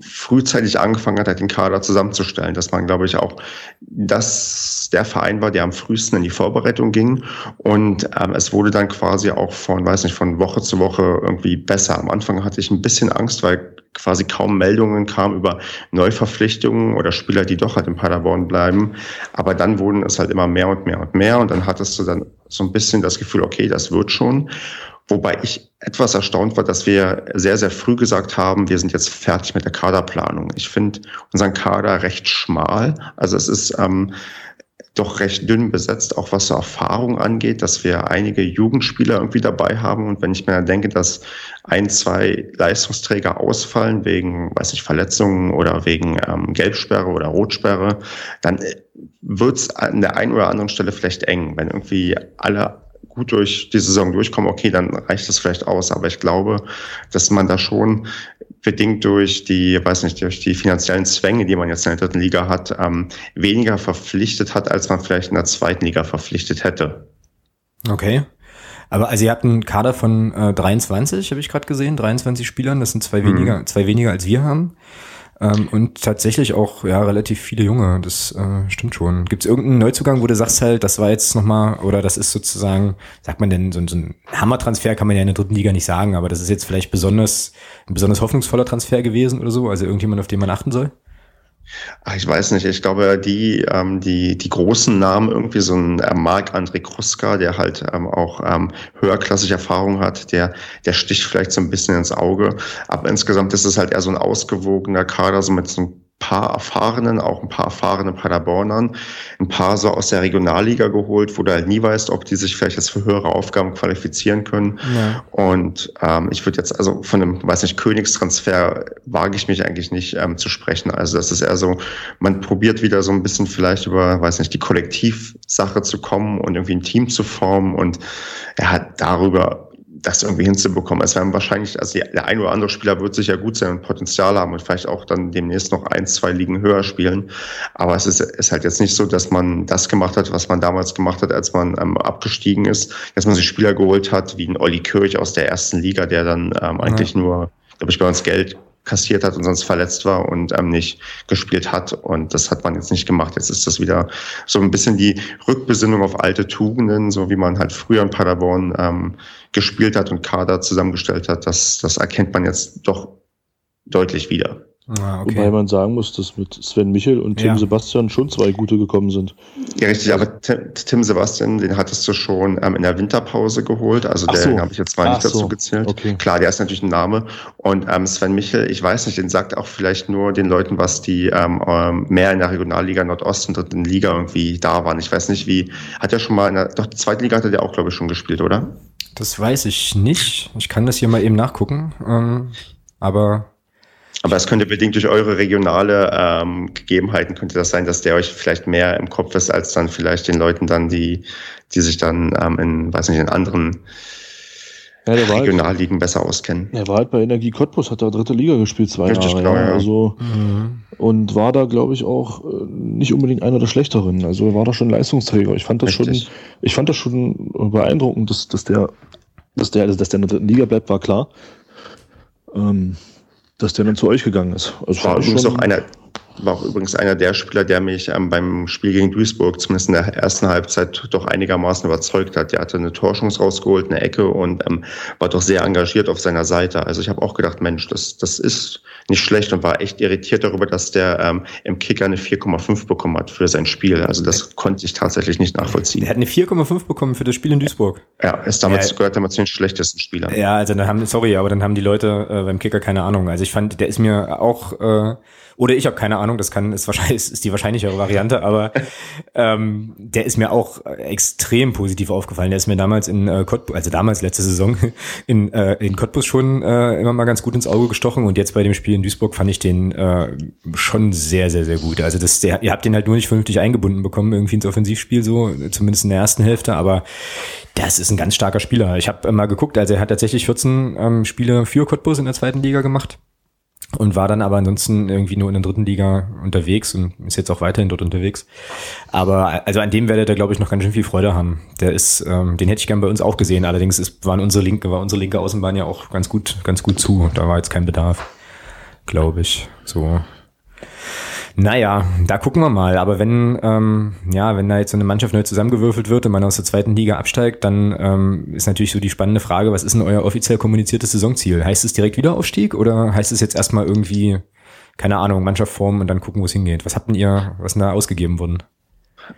frühzeitig angefangen hat, halt den Kader zusammenzustellen, dass man, glaube ich, auch das der Verein war, der am frühesten in die Vorbereitung ging und ähm, es wurde dann quasi auch von, weiß nicht, von Woche zu Woche irgendwie besser. Am Anfang hatte ich ein bisschen Angst, weil quasi kaum Meldungen kamen über Neuverpflichtungen oder Spieler, die doch halt in Paderborn bleiben. Aber dann wurden es halt immer mehr und mehr und mehr und dann hattest du dann so ein bisschen das Gefühl, okay, das wird schon. Wobei ich etwas erstaunt war, dass wir sehr, sehr früh gesagt haben, wir sind jetzt fertig mit der Kaderplanung. Ich finde unseren Kader recht schmal. Also es ist ähm, doch recht dünn besetzt, auch was so Erfahrung angeht, dass wir einige Jugendspieler irgendwie dabei haben. Und wenn ich mir denke, dass ein, zwei Leistungsträger ausfallen wegen, weiß ich, Verletzungen oder wegen ähm, Gelbsperre oder Rotsperre, dann wird es an der einen oder anderen Stelle vielleicht eng, wenn irgendwie alle gut durch die Saison durchkommen, okay, dann reicht das vielleicht aus. Aber ich glaube, dass man da schon bedingt durch die, weiß nicht, durch die finanziellen Zwänge, die man jetzt in der dritten Liga hat, ähm, weniger verpflichtet hat, als man vielleicht in der zweiten Liga verpflichtet hätte. Okay. Aber also ihr habt einen Kader von äh, 23, habe ich gerade gesehen, 23 Spielern, das sind zwei mhm. weniger, zwei weniger als wir haben. Ähm, und tatsächlich auch ja relativ viele Junge, das äh, stimmt schon. Gibt es irgendeinen Neuzugang, wo du sagst halt, das war jetzt nochmal, oder das ist sozusagen, sagt man denn, so, so ein Hammertransfer kann man ja in der dritten Liga nicht sagen, aber das ist jetzt vielleicht besonders, ein besonders hoffnungsvoller Transfer gewesen oder so, also irgendjemand, auf den man achten soll? Ach, ich weiß nicht. Ich glaube, die, ähm, die, die großen Namen, irgendwie so ein äh, Marc-André Kruska, der halt ähm, auch ähm, höherklassige Erfahrung hat, der, der sticht vielleicht so ein bisschen ins Auge. Aber insgesamt ist es halt eher so ein ausgewogener Kader, so mit so einem paar erfahrenen, auch ein paar erfahrene Paderbornern, ein paar so aus der Regionalliga geholt, wo du halt nie weißt, ob die sich vielleicht jetzt für höhere Aufgaben qualifizieren können. Ja. Und ähm, ich würde jetzt, also von einem, weiß nicht, Königstransfer wage ich mich eigentlich nicht ähm, zu sprechen. Also das ist eher so, man probiert wieder so ein bisschen vielleicht über, weiß nicht, die Kollektivsache zu kommen und irgendwie ein Team zu formen und er hat darüber das irgendwie hinzubekommen. Es werden wahrscheinlich, also der ein oder andere Spieler wird sicher gut sein und Potenzial haben und vielleicht auch dann demnächst noch ein, zwei Ligen höher spielen. Aber es ist, ist halt jetzt nicht so, dass man das gemacht hat, was man damals gemacht hat, als man ähm, abgestiegen ist, dass man sich Spieler geholt hat, wie ein Olli Kirch aus der ersten Liga, der dann ähm, eigentlich ja. nur, glaube ich, bei uns Geld kassiert hat und sonst verletzt war und ähm, nicht gespielt hat. Und das hat man jetzt nicht gemacht. Jetzt ist das wieder so ein bisschen die Rückbesinnung auf alte Tugenden, so wie man halt früher in Paderborn ähm, gespielt hat und Kader zusammengestellt hat. Das, das erkennt man jetzt doch deutlich wieder. Ah, okay. Wobei man sagen muss, dass mit Sven Michel und Tim ja. Sebastian schon zwei gute gekommen sind. Ja, richtig, aber Tim, Tim Sebastian, den hattest du schon ähm, in der Winterpause geholt. Also Ach den so. habe ich jetzt mal Ach nicht dazu so. gezählt. Okay. Klar, der ist natürlich ein Name. Und ähm, Sven Michel, ich weiß nicht, den sagt auch vielleicht nur den Leuten, was die ähm, ähm mehr in der Regionalliga Nordost und dritten Liga irgendwie da waren. Ich weiß nicht, wie, hat er schon mal in der, doch, die zweite Liga hat er ja auch, glaube ich, schon gespielt, oder? Das weiß ich nicht. Ich kann das hier mal eben nachgucken. Ähm, aber aber es könnte bedingt durch eure regionale ähm, Gegebenheiten könnte das sein, dass der euch vielleicht mehr im Kopf ist als dann vielleicht den Leuten dann, die, die sich dann ähm, in, weiß nicht, in anderen ja, Regionalligen halt, besser auskennen. Er war halt bei Energie Cottbus, hat da dritte Liga gespielt, zwei Richtig, Jahre. Genau, ja. Also, mhm. Und war da, glaube ich, auch äh, nicht unbedingt einer der Schlechteren. Also er war da schon Leistungsträger. Ich fand das Richtig. schon, ich fand das schon beeindruckend, dass, dass der, dass der, dass der in der dritten Liga bleibt, war klar. Ähm, dass der dann zu euch gegangen ist. Also war übrigens auch einer, war auch übrigens einer der Spieler, der mich ähm, beim Spiel gegen Duisburg zumindest in der ersten Halbzeit doch einigermaßen überzeugt hat. Der hatte eine Torschance rausgeholt, eine Ecke und ähm, war doch sehr engagiert auf seiner Seite. Also ich habe auch gedacht, Mensch, das, das ist nicht schlecht und war echt irritiert darüber, dass der ähm, im Kicker eine 4,5 bekommen hat für sein Spiel. Also das konnte ich tatsächlich nicht nachvollziehen. Er hat eine 4,5 bekommen für das Spiel in Duisburg. Ja, ist damit, ja, gehört damit zu den schlechtesten Spielern. Ja, also dann haben, sorry, aber dann haben die Leute äh, beim Kicker keine Ahnung. Also ich fand, der ist mir auch äh, oder ich habe keine Ahnung, das kann ist wahrscheinlich *laughs* ist die wahrscheinlichere Variante, aber ähm, der ist mir auch extrem positiv aufgefallen. Der ist mir damals in äh, Cottbus, also damals letzte Saison *laughs* in, äh, in Cottbus schon äh, immer mal ganz gut ins Auge gestochen und jetzt bei dem Spiel in Duisburg fand ich den äh, schon sehr sehr sehr gut. Also das der ihr habt den halt nur nicht vernünftig eingebunden bekommen irgendwie ins Offensivspiel so, zumindest in der ersten Hälfte, aber das ist ein ganz starker Spieler. Ich habe mal geguckt, also er hat tatsächlich 14 ähm, Spiele für Cottbus in der zweiten Liga gemacht und war dann aber ansonsten irgendwie nur in der dritten Liga unterwegs und ist jetzt auch weiterhin dort unterwegs. Aber also an dem werdet ihr, glaube ich, noch ganz schön viel Freude haben. Der ist, ähm, den hätte ich gern bei uns auch gesehen. Allerdings ist, waren unsere linke, war unsere linke Außenbahn ja auch ganz gut, ganz gut zu. Da war jetzt kein Bedarf, glaube ich. So. Naja, da gucken wir mal. Aber wenn, ähm, ja, wenn da jetzt so eine Mannschaft neu zusammengewürfelt wird und man aus der zweiten Liga absteigt, dann ähm, ist natürlich so die spannende Frage, was ist denn euer offiziell kommuniziertes Saisonziel? Heißt es direkt Wiederaufstieg oder heißt es jetzt erstmal irgendwie, keine Ahnung, Mannschaft formen und dann gucken, wo es hingeht? Was habt denn ihr, was denn da ausgegeben worden?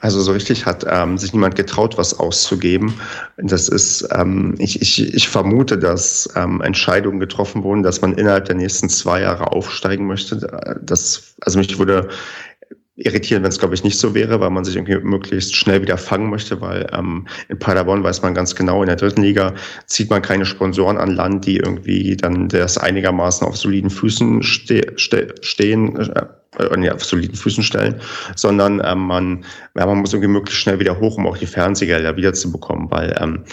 Also so richtig hat ähm, sich niemand getraut, was auszugeben. Das ist, ähm, ich, ich, ich vermute, dass ähm, Entscheidungen getroffen wurden, dass man innerhalb der nächsten zwei Jahre aufsteigen möchte. Das, also mich würde irritieren, wenn es, glaube ich, nicht so wäre, weil man sich irgendwie möglichst schnell wieder fangen möchte, weil ähm, in Paderborn weiß man ganz genau, in der dritten Liga zieht man keine Sponsoren an Land, die irgendwie dann das einigermaßen auf soliden Füßen ste ste stehen, äh, äh, auf soliden Füßen stellen, sondern ähm, man, ja, man muss irgendwie möglichst schnell wieder hoch, um auch die Fernsehgelder wieder zu bekommen, weil ähm,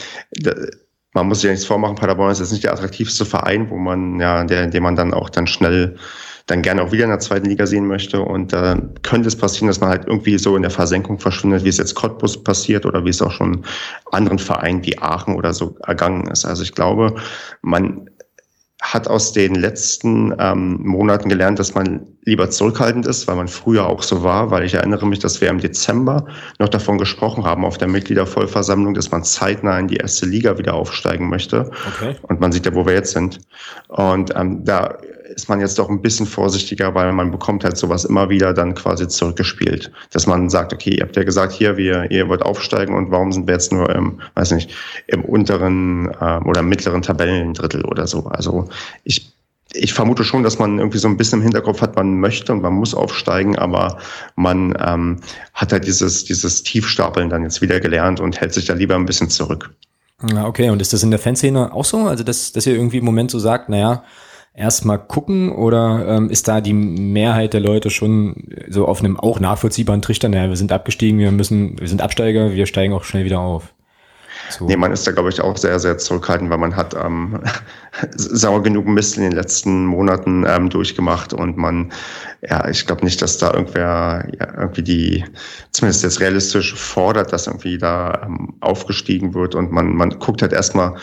man muss sich ja nichts vormachen, Paderborn ist jetzt nicht der attraktivste Verein, wo man, ja, der, den man dann auch dann schnell dann gerne auch wieder in der zweiten Liga sehen möchte. Und da äh, könnte es passieren, dass man halt irgendwie so in der Versenkung verschwindet, wie es jetzt Cottbus passiert oder wie es auch schon anderen Vereinen wie Aachen oder so ergangen ist. Also ich glaube, man hat aus den letzten ähm, Monaten gelernt, dass man lieber zurückhaltend ist, weil man früher auch so war, weil ich erinnere mich, dass wir im Dezember noch davon gesprochen haben auf der Mitgliedervollversammlung, dass man zeitnah in die erste Liga wieder aufsteigen möchte. Okay. Und man sieht ja, wo wir jetzt sind. Und ähm, da ist man jetzt doch ein bisschen vorsichtiger, weil man bekommt halt sowas immer wieder dann quasi zurückgespielt. Dass man sagt, okay, ihr habt ja gesagt, hier, wir, ihr wollt aufsteigen und warum sind wir jetzt nur im, weiß nicht, im unteren äh, oder mittleren Tabellendrittel oder so. Also ich ich vermute schon, dass man irgendwie so ein bisschen im Hinterkopf hat, man möchte und man muss aufsteigen, aber man ähm, hat halt dieses, dieses Tiefstapeln dann jetzt wieder gelernt und hält sich da lieber ein bisschen zurück. Ja, okay, und ist das in der Fanszene auch so? Also, dass, dass ihr irgendwie im Moment so sagt, naja, erstmal gucken oder ähm, ist da die Mehrheit der Leute schon so auf einem auch nachvollziehbaren Trichter, naja, wir sind abgestiegen, wir müssen, wir sind Absteiger, wir steigen auch schnell wieder auf? So. Nee, man ist da, glaube ich, auch sehr, sehr zurückhaltend, weil man hat ähm, *laughs* sauer genug Mist in den letzten Monaten ähm, durchgemacht und man, ja, ich glaube nicht, dass da irgendwer ja, irgendwie die, zumindest jetzt realistisch fordert, dass irgendwie da ähm, aufgestiegen wird und man, man guckt halt erstmal,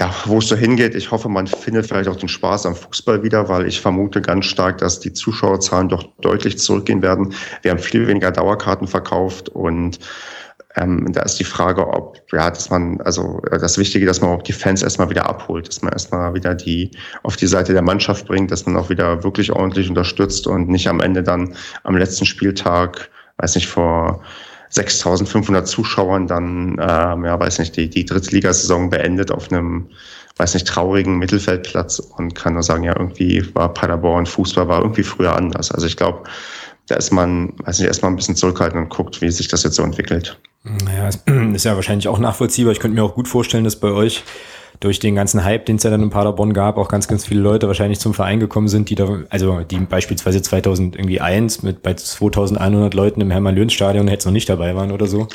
ja, wo es so hingeht. Ich hoffe, man findet vielleicht auch den Spaß am Fußball wieder, weil ich vermute ganz stark, dass die Zuschauerzahlen doch deutlich zurückgehen werden. Wir haben viel weniger Dauerkarten verkauft und ähm, da ist die Frage, ob, ja, dass man, also das Wichtige, dass man auch die Fans erstmal wieder abholt, dass man erstmal wieder die auf die Seite der Mannschaft bringt, dass man auch wieder wirklich ordentlich unterstützt und nicht am Ende dann am letzten Spieltag, weiß nicht, vor 6500 Zuschauern dann, ähm, ja, weiß nicht, die, die Drittligasaison beendet auf einem, weiß nicht, traurigen Mittelfeldplatz und kann nur sagen, ja, irgendwie war Paderborn Fußball war irgendwie früher anders. Also ich glaube, da ist man, weiß nicht, erstmal ein bisschen zurückhaltend und guckt, wie sich das jetzt so entwickelt. Naja, *clears throat* ist ja wahrscheinlich auch nachvollziehbar. Ich könnte mir auch gut vorstellen, dass bei euch durch den ganzen Hype, den es ja dann in Paderborn gab, auch ganz, ganz viele Leute wahrscheinlich zum Verein gekommen sind, die da, also die beispielsweise 2001 mit bei 2100 Leuten im Hermann-Löhns-Stadion jetzt noch nicht dabei waren oder so.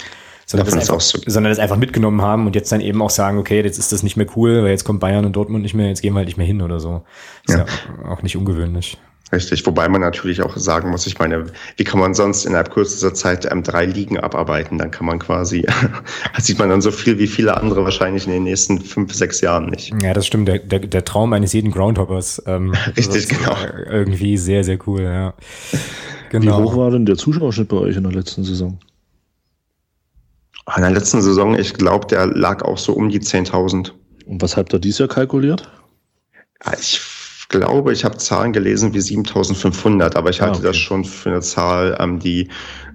Sondern das, einfach, so. sondern das einfach mitgenommen haben und jetzt dann eben auch sagen, okay, jetzt ist das nicht mehr cool, weil jetzt kommt Bayern und Dortmund nicht mehr, jetzt gehen wir halt nicht mehr hin oder so. Ist ja, ja auch nicht ungewöhnlich. Richtig, wobei man natürlich auch sagen muss, ich meine, wie kann man sonst innerhalb kürzester Zeit ähm, drei Ligen abarbeiten? Dann kann man quasi, *laughs* da sieht man dann so viel wie viele andere wahrscheinlich in den nächsten fünf, sechs Jahren nicht. Ja, das stimmt, der, der, der Traum eines jeden Groundhoppers. Ähm, *laughs* Richtig, genau. Irgendwie sehr, sehr cool, ja. Genau. Wie hoch war denn der Zuschauerschnitt bei euch in der letzten Saison? In der letzten Saison, ich glaube, der lag auch so um die 10.000. Und was habt ihr dieses Jahr kalkuliert? Ja, ich glaube, ich habe Zahlen gelesen wie 7500, aber ich halte ah, okay. das schon für eine Zahl, ähm, die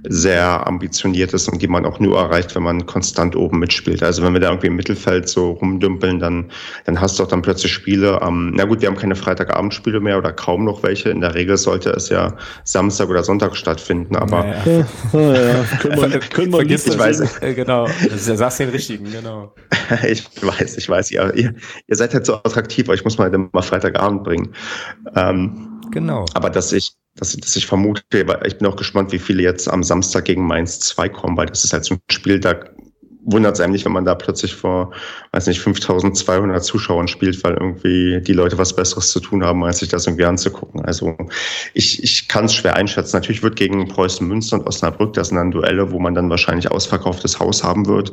sehr ambitioniert ist und die man auch nur erreicht, wenn man konstant oben mitspielt. Also wenn wir da irgendwie im Mittelfeld so rumdümpeln, dann, dann hast du auch dann plötzlich Spiele. Ähm, na gut, wir haben keine Freitagabendspiele mehr oder kaum noch welche. In der Regel sollte es ja Samstag oder Sonntag stattfinden, aber ja. *laughs* können wir, können wir Vergiss ich weiß. Äh, genau, du sagst den richtigen, genau. *laughs* ich weiß, ich weiß, ihr, ihr, ihr seid halt so attraktiv, aber ich muss mal, mal Freitagabend bringen. Ähm, genau. Aber dass ich, dass, dass ich vermute, ich bin auch gespannt, wie viele jetzt am Samstag gegen Mainz 2 kommen, weil das ist halt so ein Spiel, da wundert es eigentlich, wenn man da plötzlich vor, weiß nicht, 5200 Zuschauern spielt, weil irgendwie die Leute was Besseres zu tun haben, als sich das irgendwie anzugucken. Also ich, ich kann es schwer einschätzen. Natürlich wird gegen Preußen Münster und Osnabrück, das sind dann Duelle, wo man dann wahrscheinlich ausverkauftes Haus haben wird.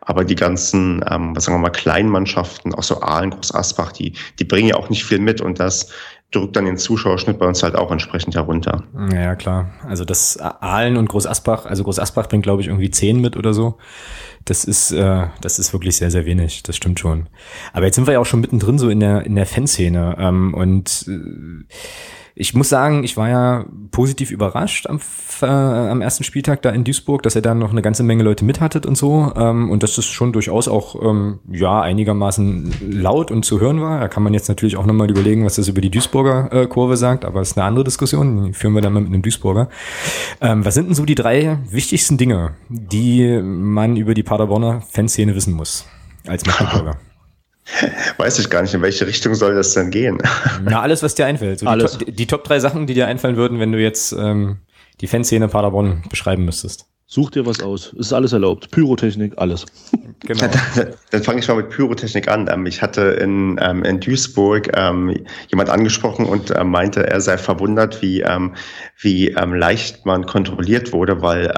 Aber die ganzen, ähm, was sagen wir mal, kleinen Mannschaften, auch so Aalen, Groß Asbach, die, die bringen ja auch nicht viel mit und das drückt dann den Zuschauerschnitt bei uns halt auch entsprechend herunter. Ja, klar. Also das Aalen und Groß Asbach, also Groß Asbach bringt, glaube ich, irgendwie zehn mit oder so. Das ist, äh, das ist wirklich sehr, sehr wenig. Das stimmt schon. Aber jetzt sind wir ja auch schon mittendrin so in der, in der Fanszene. Ähm, und äh, ich muss sagen, ich war ja positiv überrascht am, äh, am ersten Spieltag da in Duisburg, dass er dann noch eine ganze Menge Leute mit hattet und so. Ähm, und dass das schon durchaus auch ähm, ja einigermaßen laut und zu hören war. Da kann man jetzt natürlich auch nochmal überlegen, was das über die Duisburger äh, Kurve sagt, aber das ist eine andere Diskussion. Die führen wir dann mal mit einem Duisburger. Ähm, was sind denn so die drei wichtigsten Dinge, die man über die Paderborner Fanszene wissen muss als Magdeburger? *laughs* Weiß ich gar nicht, in welche Richtung soll das denn gehen? *laughs* Na, alles, was dir einfällt. So alles. Die, die, Top drei Sachen, die dir einfallen würden, wenn du jetzt ähm, die Fanszene Paderborn beschreiben müsstest. Such dir was aus. Es ist alles erlaubt. Pyrotechnik, alles. Genau. Dann, dann fange ich mal mit Pyrotechnik an. Ähm, ich hatte in, ähm, in Duisburg ähm, jemand angesprochen und äh, meinte, er sei verwundert, wie, wie leicht man kontrolliert wurde, weil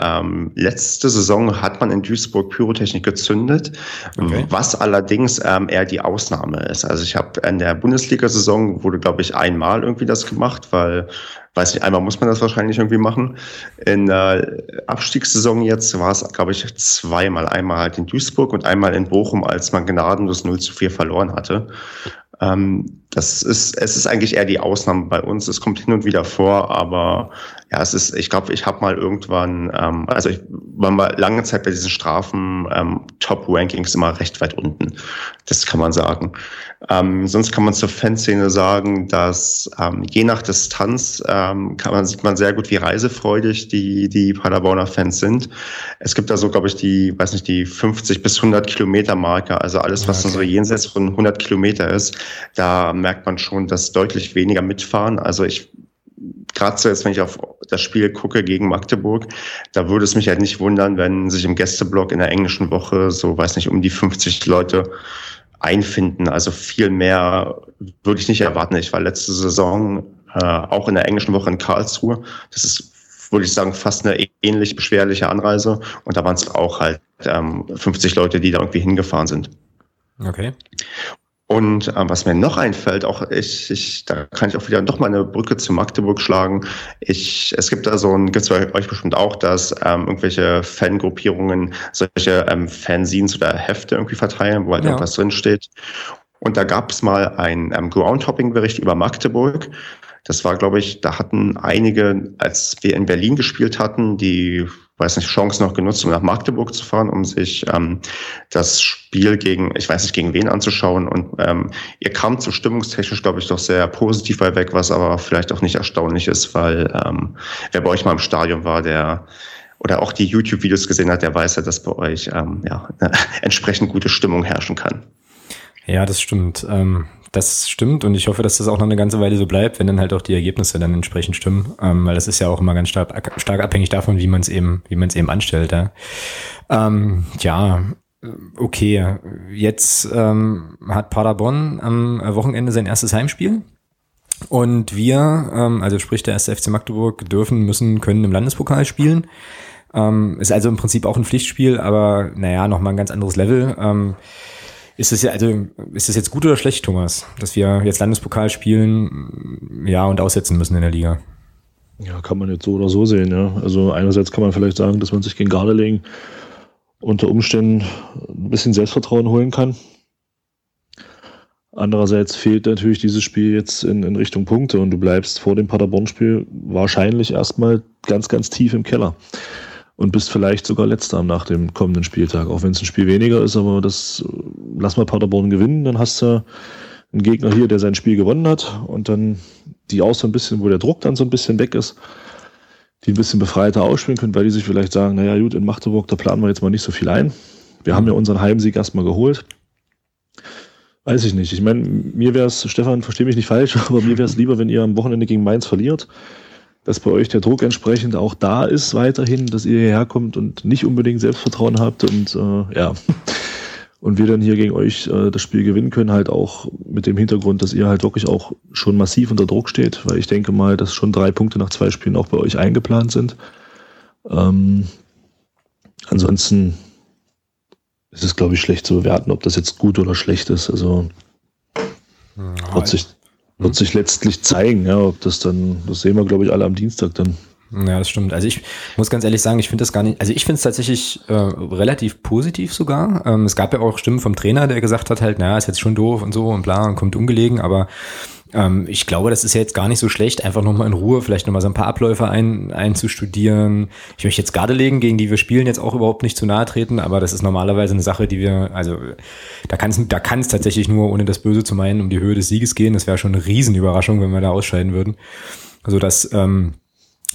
letzte Saison hat man in Duisburg Pyrotechnik gezündet, okay. was allerdings eher die Ausnahme ist. Also ich habe in der Bundesliga-Saison wurde, glaube ich, einmal irgendwie das gemacht, weil weiß nicht, einmal muss man das wahrscheinlich irgendwie machen. In der Abstiegssaison jetzt war es, glaube ich, zweimal. Einmal halt in Duisburg und einmal in Bochum, als man gnadenlos 0 zu 4 verloren hatte. Ähm, das ist, es ist eigentlich eher die Ausnahme bei uns. Es kommt hin und wieder vor, aber ja, es ist, ich glaube, ich habe mal irgendwann, ähm, also ich war mal lange Zeit bei diesen Strafen ähm, Top-Rankings immer recht weit unten. Das kann man sagen. Ähm, sonst kann man zur Fanszene sagen, dass ähm, je nach Distanz ähm, kann man, sieht man sehr gut, wie reisefreudig die, die Paderborner Fans sind. Es gibt da so, glaube ich, die, weiß nicht, die 50 bis 100 Kilometer Marke, also alles, was okay. so jenseits von 100 Kilometer ist, da merkt man schon, dass deutlich weniger mitfahren. Also ich gerade jetzt, wenn ich auf das Spiel gucke gegen Magdeburg, da würde es mich halt nicht wundern, wenn sich im Gästeblock in der englischen Woche so, weiß nicht, um die 50 Leute einfinden. Also viel mehr würde ich nicht erwarten. Ich war letzte Saison äh, auch in der englischen Woche in Karlsruhe. Das ist, würde ich sagen, fast eine ähnlich beschwerliche Anreise. Und da waren es auch halt ähm, 50 Leute, die da irgendwie hingefahren sind. Okay. Und äh, was mir noch einfällt, auch ich, ich, da kann ich auch wieder noch mal eine Brücke zu Magdeburg schlagen. Ich, es gibt da so ein, gibt es bei euch bestimmt auch, dass ähm, irgendwelche Fangruppierungen solche ähm, Fanzines oder Hefte irgendwie verteilen, wo halt ja. irgendwas drinsteht. Und da gab es mal einen ähm, Groundhopping-Bericht über Magdeburg. Das war, glaube ich, da hatten einige, als wir in Berlin gespielt hatten, die weiß nicht, Chance noch genutzt, um nach Magdeburg zu fahren, um sich ähm, das Spiel gegen, ich weiß nicht, gegen wen anzuschauen. Und ähm, ihr kam zu stimmungstechnisch, glaube ich, doch sehr positiv bei weg, was aber vielleicht auch nicht erstaunlich ist, weil ähm, wer bei euch mal im Stadion war, der oder auch die YouTube-Videos gesehen hat, der weiß ja, dass bei euch ähm, ja, eine *laughs* entsprechend gute Stimmung herrschen kann. Ja, das stimmt. Ähm, das stimmt und ich hoffe, dass das auch noch eine ganze Weile so bleibt, wenn dann halt auch die Ergebnisse dann entsprechend stimmen, ähm, weil das ist ja auch immer ganz stark, stark abhängig davon, wie man es eben, wie man es eben anstellt. Ja, ähm, ja okay. Jetzt ähm, hat Paderborn am Wochenende sein erstes Heimspiel. Und wir, ähm, also sprich der erste FC Magdeburg, dürfen, müssen, können im Landespokal spielen. Ähm, ist also im Prinzip auch ein Pflichtspiel, aber naja, nochmal ein ganz anderes Level. Ähm, ist ja, also, ist es jetzt gut oder schlecht, Thomas, dass wir jetzt Landespokal spielen, ja, und aussetzen müssen in der Liga? Ja, kann man jetzt so oder so sehen, ja. Also einerseits kann man vielleicht sagen, dass man sich gegen Gardeling unter Umständen ein bisschen Selbstvertrauen holen kann. Andererseits fehlt natürlich dieses Spiel jetzt in, in Richtung Punkte und du bleibst vor dem Paderborn-Spiel wahrscheinlich erstmal ganz, ganz tief im Keller und bist vielleicht sogar letzter nach dem kommenden Spieltag, auch wenn es ein Spiel weniger ist, aber das lass mal Paderborn gewinnen, dann hast du einen Gegner hier, der sein Spiel gewonnen hat und dann die auch so ein bisschen, wo der Druck dann so ein bisschen weg ist, die ein bisschen befreiter ausspielen können, weil die sich vielleicht sagen, naja gut, in Magdeburg, da planen wir jetzt mal nicht so viel ein. Wir haben ja unseren Heimsieg erstmal geholt. Weiß ich nicht. Ich meine, mir wäre es, Stefan, verstehe mich nicht falsch, *laughs* aber mir wäre es lieber, wenn ihr am Wochenende gegen Mainz verliert dass bei euch der Druck entsprechend auch da ist weiterhin, dass ihr hierher kommt und nicht unbedingt Selbstvertrauen habt und äh, ja. Und wir dann hier gegen euch äh, das Spiel gewinnen können, halt auch mit dem Hintergrund, dass ihr halt wirklich auch schon massiv unter Druck steht, weil ich denke mal, dass schon drei Punkte nach zwei Spielen auch bei euch eingeplant sind. Ähm, ansonsten ist es, glaube ich, schlecht zu bewerten, ob das jetzt gut oder schlecht ist. Also wird sich, wird sich letztlich zeigen, ja, ob das dann, das sehen wir, glaube ich, alle am Dienstag dann. Ja, das stimmt. Also ich muss ganz ehrlich sagen, ich finde das gar nicht, also ich finde es tatsächlich äh, relativ positiv sogar. Ähm, es gab ja auch Stimmen vom Trainer, der gesagt hat halt, naja, ist jetzt schon doof und so und bla und kommt ungelegen, aber ähm, ich glaube, das ist ja jetzt gar nicht so schlecht, einfach nochmal in Ruhe vielleicht nochmal so ein paar Abläufe ein, einzustudieren. Ich möchte jetzt gerade legen, gegen die wir spielen, jetzt auch überhaupt nicht zu nahe treten, aber das ist normalerweise eine Sache, die wir, also da kann es da kann's tatsächlich nur, ohne das Böse zu meinen, um die Höhe des Sieges gehen. Das wäre schon eine Riesenüberraschung, wenn wir da ausscheiden würden. Also das, ähm,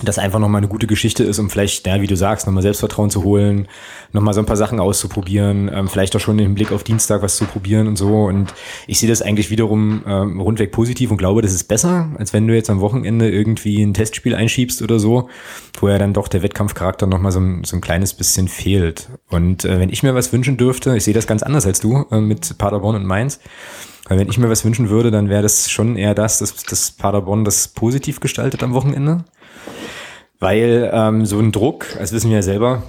das einfach nochmal eine gute Geschichte ist, um vielleicht, ja, wie du sagst, nochmal Selbstvertrauen zu holen, nochmal so ein paar Sachen auszuprobieren, ähm, vielleicht auch schon im Blick auf Dienstag was zu probieren und so. Und ich sehe das eigentlich wiederum ähm, rundweg positiv und glaube, das ist besser, als wenn du jetzt am Wochenende irgendwie ein Testspiel einschiebst oder so, wo ja dann doch der Wettkampfcharakter nochmal so, ein, so ein kleines bisschen fehlt. Und äh, wenn ich mir was wünschen dürfte, ich sehe das ganz anders als du äh, mit Paderborn und Mainz, weil wenn ich mir was wünschen würde, dann wäre das schon eher das, dass, dass Paderborn das positiv gestaltet am Wochenende weil ähm, so ein Druck, das wissen wir ja selber,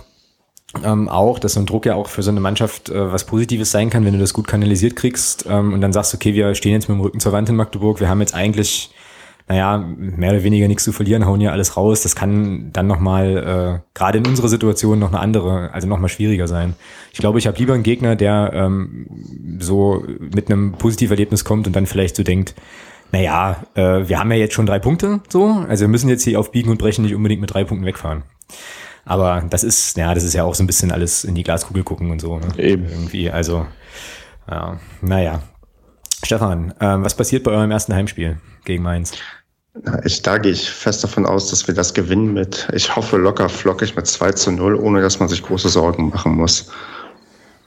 ähm, auch, dass so ein Druck ja auch für so eine Mannschaft äh, was Positives sein kann, wenn du das gut kanalisiert kriegst ähm, und dann sagst, okay, wir stehen jetzt mit dem Rücken zur Wand in Magdeburg, wir haben jetzt eigentlich, naja, mehr oder weniger nichts zu verlieren, hauen hier alles raus. Das kann dann nochmal, äh, gerade in unserer Situation, noch eine andere, also nochmal schwieriger sein. Ich glaube, ich habe lieber einen Gegner, der ähm, so mit einem positiven Erlebnis kommt und dann vielleicht so denkt, naja, äh, wir haben ja jetzt schon drei Punkte, so. Also wir müssen jetzt hier auf Biegen und Brechen nicht unbedingt mit drei Punkten wegfahren. Aber das ist, ja, das ist ja auch so ein bisschen alles in die Glaskugel gucken und so. Ne? Eben. Irgendwie, also, ja, naja. Stefan, ähm, was passiert bei eurem ersten Heimspiel gegen Mainz? Ich, da gehe ich fest davon aus, dass wir das gewinnen mit, ich hoffe locker flockig mit 2 zu 0, ohne dass man sich große Sorgen machen muss.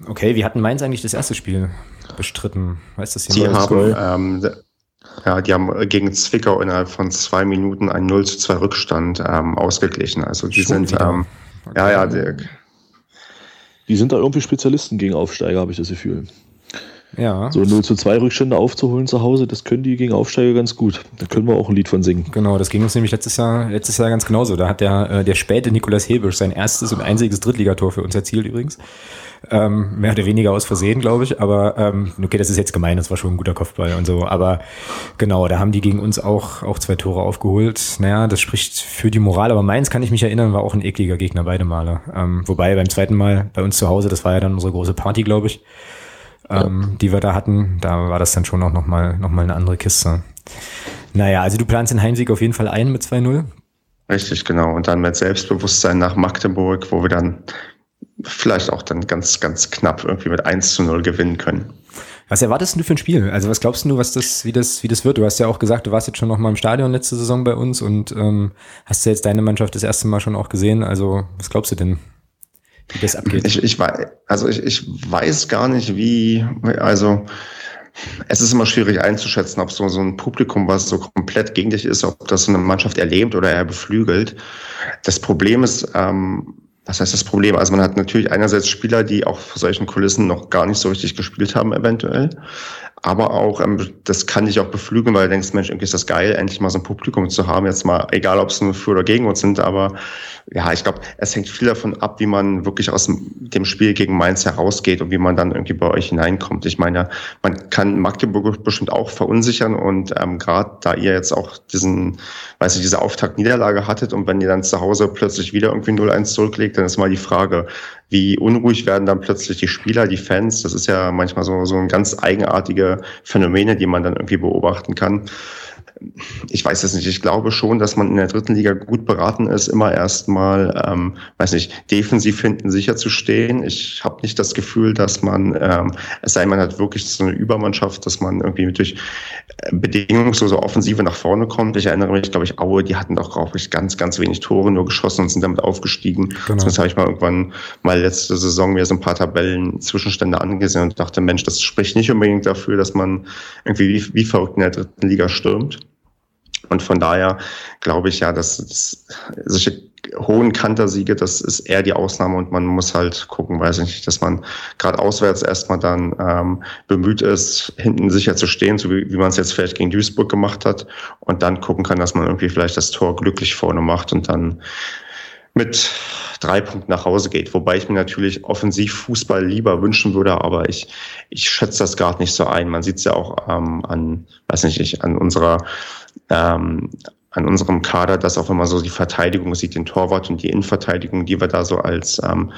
Okay, wie hatten Mainz eigentlich das erste Spiel bestritten? Weißt du das hier Die haben, ähm, ja, die haben gegen Zwickau innerhalb von zwei Minuten ein 0 zu 2 Rückstand ähm, ausgeglichen. Also die Schon sind, ähm, okay. ja, ja, Dirk. Die sind da irgendwie Spezialisten gegen Aufsteiger, habe ich das Gefühl. Ja. So 0 zu 2 Rückstände aufzuholen zu Hause, das können die gegen Aufsteiger ganz gut. Da können wir auch ein Lied von singen. Genau, das ging uns nämlich letztes Jahr, letztes Jahr ganz genauso. Da hat der, äh, der späte Nikolas Hebisch sein erstes und einziges Drittligator für uns erzielt übrigens. Ähm, mehr oder weniger aus Versehen, glaube ich. Aber ähm, okay, das ist jetzt gemein, das war schon ein guter Kopfball und so. Aber genau, da haben die gegen uns auch, auch zwei Tore aufgeholt. Naja, das spricht für die Moral. Aber Mainz, kann ich mich erinnern, war auch ein ekliger Gegner, beide Male. Ähm, wobei beim zweiten Mal bei uns zu Hause, das war ja dann unsere große Party, glaube ich, ähm, ja. die wir da hatten. Da war das dann schon auch nochmal noch mal eine andere Kiste. Naja, also du planst den Heimsieg auf jeden Fall ein mit 2-0. Richtig, genau. Und dann mit Selbstbewusstsein nach Magdeburg, wo wir dann vielleicht auch dann ganz, ganz knapp irgendwie mit 1 zu 0 gewinnen können. Was erwartest du für ein Spiel? Also was glaubst du, was das, wie das, wie das wird? Du hast ja auch gesagt, du warst jetzt schon noch mal im Stadion letzte Saison bei uns und ähm, hast ja jetzt deine Mannschaft das erste Mal schon auch gesehen. Also was glaubst du denn, wie das abgeht? Ich, ich weiß, also ich, ich weiß gar nicht, wie, also es ist immer schwierig einzuschätzen, ob so, so ein Publikum, was so komplett gegen dich ist, ob das so eine Mannschaft erlebt oder eher beflügelt. Das Problem ist, ähm, was heißt das Problem? Also man hat natürlich einerseits Spieler, die auch vor solchen Kulissen noch gar nicht so richtig gespielt haben, eventuell. Aber auch, ähm, das kann dich auch beflügeln, weil du denkst, Mensch, irgendwie ist das geil, endlich mal so ein Publikum zu haben. Jetzt mal, egal ob es nur für oder gegen uns sind, aber ja, ich glaube, es hängt viel davon ab, wie man wirklich aus dem Spiel gegen Mainz herausgeht und wie man dann irgendwie bei euch hineinkommt. Ich meine, man kann Magdeburg bestimmt auch verunsichern und ähm, gerade da ihr jetzt auch diesen, weiß ich, diese Auftaktniederlage hattet und wenn ihr dann zu Hause plötzlich wieder irgendwie 0-1 zurücklegt, dann ist mal die Frage, wie unruhig werden dann plötzlich die Spieler, die Fans. Das ist ja manchmal so, so ein ganz eigenartige Phänomene, die man dann irgendwie beobachten kann ich weiß es nicht. Ich glaube schon, dass man in der dritten Liga gut beraten ist, immer erstmal, ähm, weiß nicht, defensiv hinten sicher zu stehen. Ich habe nicht das Gefühl, dass man, ähm, es sei man hat wirklich so eine Übermannschaft, dass man irgendwie durch äh, bedingungslose Offensive nach vorne kommt. Ich erinnere mich, glaube ich, Aue, die hatten doch, glaube ich, ganz, ganz wenig Tore nur geschossen und sind damit aufgestiegen. Genau. Sonst habe ich mal irgendwann mal letzte Saison mir so ein paar Tabellen Zwischenstände angesehen und dachte, Mensch, das spricht nicht unbedingt dafür, dass man irgendwie wie, wie verrückt in der dritten Liga stürmt. Und von daher glaube ich ja, dass, dass solche hohen Kantersiege, das ist eher die Ausnahme und man muss halt gucken, weiß ich nicht, dass man gerade auswärts erstmal dann ähm, bemüht ist, hinten sicher zu stehen, so wie, wie man es jetzt vielleicht gegen Duisburg gemacht hat und dann gucken kann, dass man irgendwie vielleicht das Tor glücklich vorne macht und dann mit drei Punkten nach Hause geht. Wobei ich mir natürlich offensiv Fußball lieber wünschen würde, aber ich, ich schätze das gerade nicht so ein. Man sieht es ja auch ähm, an, weiß nicht, ich, an unserer ähm, an unserem Kader, dass auch immer so die Verteidigung sieht, den Torwart und die Innenverteidigung, die wir da so als ähm,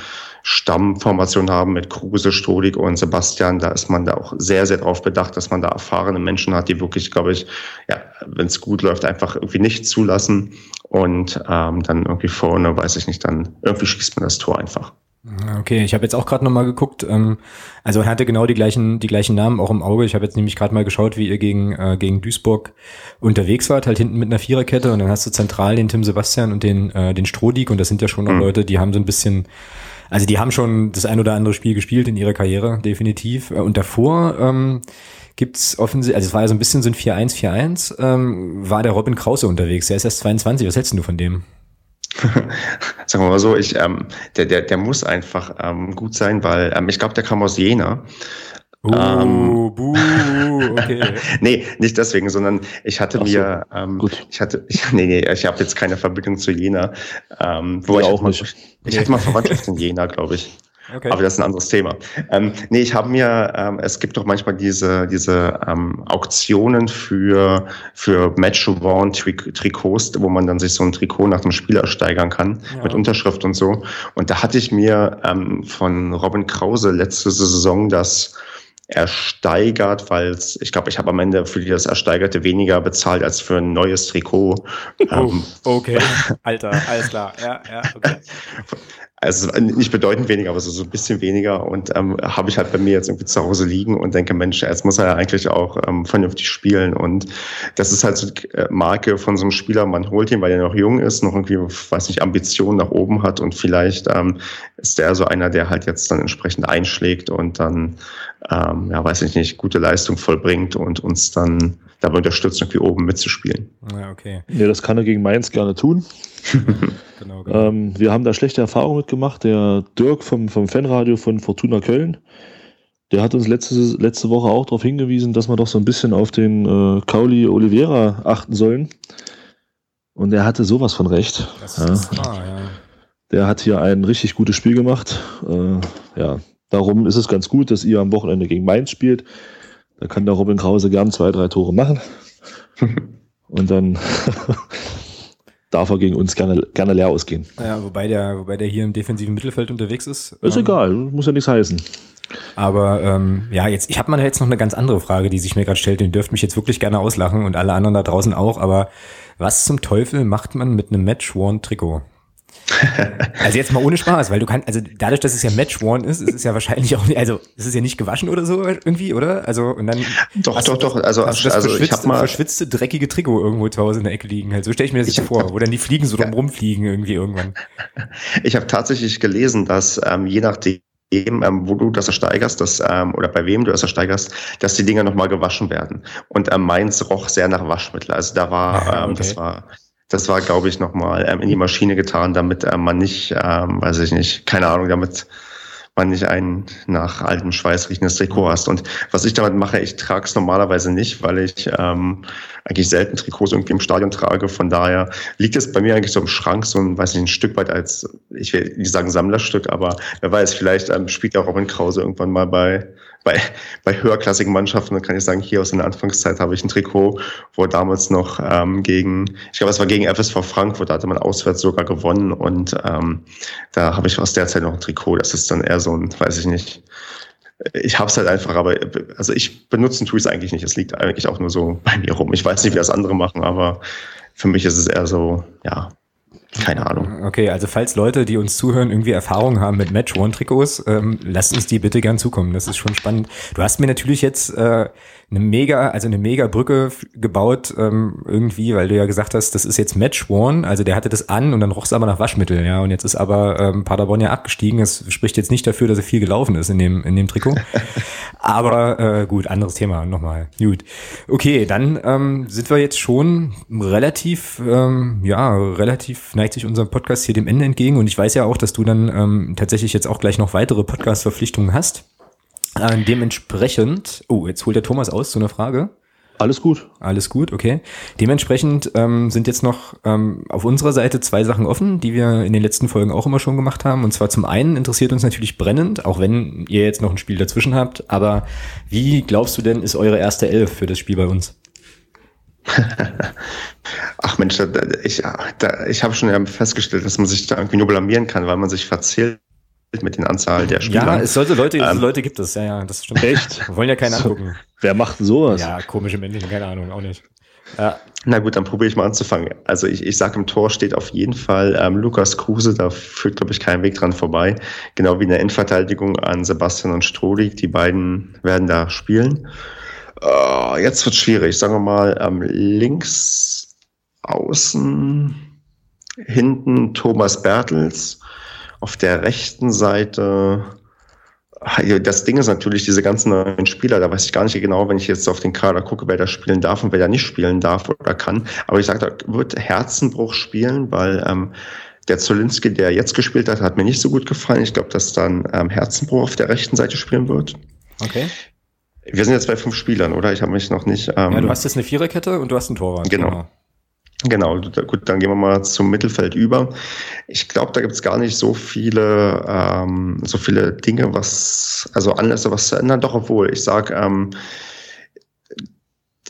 Stammformation haben mit Kruse, Stolik und Sebastian, da ist man da auch sehr, sehr drauf bedacht, dass man da erfahrene Menschen hat, die wirklich, glaube ich, ja, wenn es gut läuft, einfach irgendwie nicht zulassen und ähm, dann irgendwie vorne, weiß ich nicht, dann irgendwie schießt man das Tor einfach. Okay, ich habe jetzt auch gerade nochmal geguckt. Ähm, also er hatte genau die gleichen, die gleichen Namen auch im Auge. Ich habe jetzt nämlich gerade mal geschaut, wie ihr gegen, äh, gegen Duisburg unterwegs wart, halt hinten mit einer Viererkette und dann hast du zentral den Tim Sebastian und den, äh, den Strohdig und das sind ja schon noch mhm. Leute, die haben so ein bisschen, also die haben schon das ein oder andere Spiel gespielt in ihrer Karriere, definitiv. Äh, und davor ähm, gibt's offensichtlich, also es war ja so ein bisschen so ein 4-1, 4-1, ähm, war der Robin Krause unterwegs. Der ist erst 22. Was hältst du von dem? *laughs* Sagen wir mal so, ich, ähm, der, der, der muss einfach ähm, gut sein, weil ähm, ich glaube, der kam aus Jena. Uh, ähm, buh, *laughs* okay. nee, nicht deswegen, sondern ich hatte Ach mir, so. ähm, Gut. ich hatte, *laughs* ich, nee, nee, ich habe jetzt keine Verbindung zu Jena. Ähm, wo ich auch mal, nicht. Ich hatte mal Verwandtschaft in Jena, glaube ich. Okay. Aber das ist ein anderes Thema. Ähm, nee, ich habe mir, ähm, es gibt doch manchmal diese, diese ähm, Auktionen für, für Match-Worn-Trikots, wo man dann sich so ein Trikot nach dem Spieler steigern kann, ja. mit Unterschrift und so. Und da hatte ich mir ähm, von Robin Krause letzte Saison das ersteigert, weil ich glaube, ich habe am Ende für das Ersteigerte weniger bezahlt als für ein neues Trikot. Oh, ähm, okay, *laughs* Alter, alles klar, ja, ja, okay. *laughs* Also nicht bedeutend weniger, aber so, so ein bisschen weniger. Und ähm, habe ich halt bei mir jetzt irgendwie zu Hause liegen und denke, Mensch, jetzt muss er ja eigentlich auch ähm, vernünftig spielen. Und das ist halt so die äh, Marke von so einem Spieler, man holt ihn, weil er noch jung ist, noch irgendwie, weiß nicht, Ambitionen nach oben hat und vielleicht ähm, ist der so einer, der halt jetzt dann entsprechend einschlägt und dann, ähm, ja, weiß ich nicht, gute Leistung vollbringt und uns dann dabei unterstützt, irgendwie oben mitzuspielen. Ja, okay. Ja, das kann er gegen Mainz gerne tun. *laughs* genau, genau. Ähm, wir haben da schlechte Erfahrungen mitgemacht. Der Dirk vom, vom Fanradio von Fortuna Köln, der hat uns letzte, letzte Woche auch darauf hingewiesen, dass wir doch so ein bisschen auf den äh, Cauli Oliveira achten sollen. Und er hatte sowas von recht. Das ja. ist wahr, ja. Der hat hier ein richtig gutes Spiel gemacht. Äh, ja, darum ist es ganz gut, dass ihr am Wochenende gegen Mainz spielt. Da kann der Robin Krause gern zwei, drei Tore machen. *laughs* Und dann *laughs* darf er gegen uns gerne, gerne leer ausgehen. Ja, wobei der, wobei der hier im defensiven Mittelfeld unterwegs ist. Ist ähm, egal, muss ja nichts heißen. Aber ähm, ja, jetzt, ich habe mal jetzt noch eine ganz andere Frage, die sich mir gerade stellt. Den dürft mich jetzt wirklich gerne auslachen und alle anderen da draußen auch. Aber was zum Teufel macht man mit einem Match-Worn-Trikot? *laughs* also jetzt mal ohne Spaß, weil du kannst, also dadurch, dass es ja Match-Worn ist, ist es ja wahrscheinlich auch nicht, also es ist ja nicht gewaschen oder so irgendwie, oder? Also und dann Doch, doch, doch, also, also, also ich habe mal verschwitzte, dreckige Trikot irgendwo zu Hause in der Ecke liegen. Halt. So stelle ich mir das jetzt vor, wo dann die Fliegen so drum rumfliegen irgendwie irgendwann. *laughs* Ich habe tatsächlich gelesen, dass ähm, je nachdem, ähm, wo du das ersteigerst, das, ähm, oder bei wem du das ersteigerst, dass die Dinger nochmal gewaschen werden. Und ähm, meins roch sehr nach Waschmittel. Also da war, ja, ähm, okay. das war das war, glaube ich, nochmal ähm, in die Maschine getan, damit ähm, man nicht, ähm, weiß ich nicht, keine Ahnung, damit man nicht ein nach altem Schweiß riechendes Trikot hast. Und was ich damit mache, ich trage es normalerweise nicht, weil ich ähm, eigentlich selten Trikots irgendwie im Stadion trage. Von daher liegt es bei mir eigentlich so im Schrank, so ein, weiß nicht, ein Stück weit als, ich will nicht sagen Sammlerstück, aber wer weiß, vielleicht ähm, spielt ja Robin Krause irgendwann mal bei bei, bei höherklassigen Mannschaften, dann kann ich sagen, hier aus der Anfangszeit habe ich ein Trikot, wo damals noch ähm, gegen, ich glaube, es war gegen FSV Frankfurt, da hatte man auswärts sogar gewonnen und ähm, da habe ich aus der Zeit noch ein Trikot. Das ist dann eher so ein, weiß ich nicht, ich habe es halt einfach, aber also ich benutzen tue ich eigentlich nicht. Es liegt eigentlich auch nur so bei mir rum. Ich weiß nicht, wie das andere machen, aber für mich ist es eher so, ja, keine Ahnung. Okay, also falls Leute, die uns zuhören, irgendwie Erfahrung haben mit Match-One-Trikots, ähm, lasst uns die bitte gern zukommen. Das ist schon spannend. Du hast mir natürlich jetzt äh, eine mega, also eine mega Brücke gebaut ähm, irgendwie, weil du ja gesagt hast, das ist jetzt Match One, also der hatte das an und dann roch es aber nach Waschmittel, ja, und jetzt ist aber ähm, Paderborn ja abgestiegen. Es spricht jetzt nicht dafür, dass er viel gelaufen ist in dem in dem Trikot. *laughs* aber äh, gut, anderes Thema nochmal. Gut, okay, dann ähm, sind wir jetzt schon relativ, ähm, ja, relativ neigt sich unser Podcast hier dem Ende entgegen und ich weiß ja auch, dass du dann ähm, tatsächlich jetzt auch gleich noch weitere Podcast-Verpflichtungen hast. Äh, dementsprechend, oh, jetzt holt der Thomas aus zu einer Frage. Alles gut. Alles gut, okay. Dementsprechend ähm, sind jetzt noch ähm, auf unserer Seite zwei Sachen offen, die wir in den letzten Folgen auch immer schon gemacht haben. Und zwar zum einen interessiert uns natürlich brennend, auch wenn ihr jetzt noch ein Spiel dazwischen habt, aber wie glaubst du denn, ist eure erste Elf für das Spiel bei uns? *laughs* Ach Mensch, ich, ich habe schon festgestellt, dass man sich da irgendwie nur blamieren kann, weil man sich verzählt mit den Anzahl der Spieler. Ja, es sollte Leute, ähm, Leute gibt es, ja, ja, das stimmt. Echt? Wir wollen ja keinen angucken. Wer macht sowas? Ja, komische Menschen, keine Ahnung, auch nicht. Ja. Na gut, dann probiere ich mal anzufangen. Also ich, ich sage, im Tor steht auf jeden Fall ähm, Lukas Kruse, da führt, glaube ich, kein Weg dran vorbei. Genau wie in der Endverteidigung an Sebastian und Strohlig. Die beiden werden da spielen. Uh, jetzt wird schwierig. Sagen wir mal, ähm, links außen, hinten Thomas Bertels. Auf der rechten Seite das Ding ist natürlich, diese ganzen neuen Spieler, da weiß ich gar nicht genau, wenn ich jetzt auf den Kader gucke, wer da spielen darf und wer da nicht spielen darf oder kann. Aber ich sage, da wird Herzenbruch spielen, weil ähm, der Zolinski, der jetzt gespielt hat, hat mir nicht so gut gefallen. Ich glaube, dass dann ähm, Herzenbruch auf der rechten Seite spielen wird. Okay. Wir sind jetzt bei fünf Spielern, oder? Ich habe mich noch nicht. Ähm, ja, du hast jetzt eine Viererkette und du hast einen Torwart. Genau. genau. Genau, gut, dann gehen wir mal zum Mittelfeld über. Ich glaube, da gibt es gar nicht so viele, ähm, so viele Dinge, was, also Anlässe, was zu ändern. Doch, obwohl, ich sage, ähm,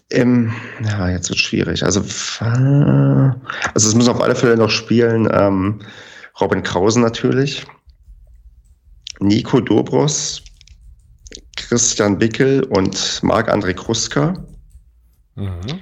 im, ja, jetzt wird schwierig. Also, also es müssen auf alle Fälle noch spielen ähm, Robin Krausen natürlich, Nico Dobros, Christian Bickel und Marc-André Kruska. Mhm.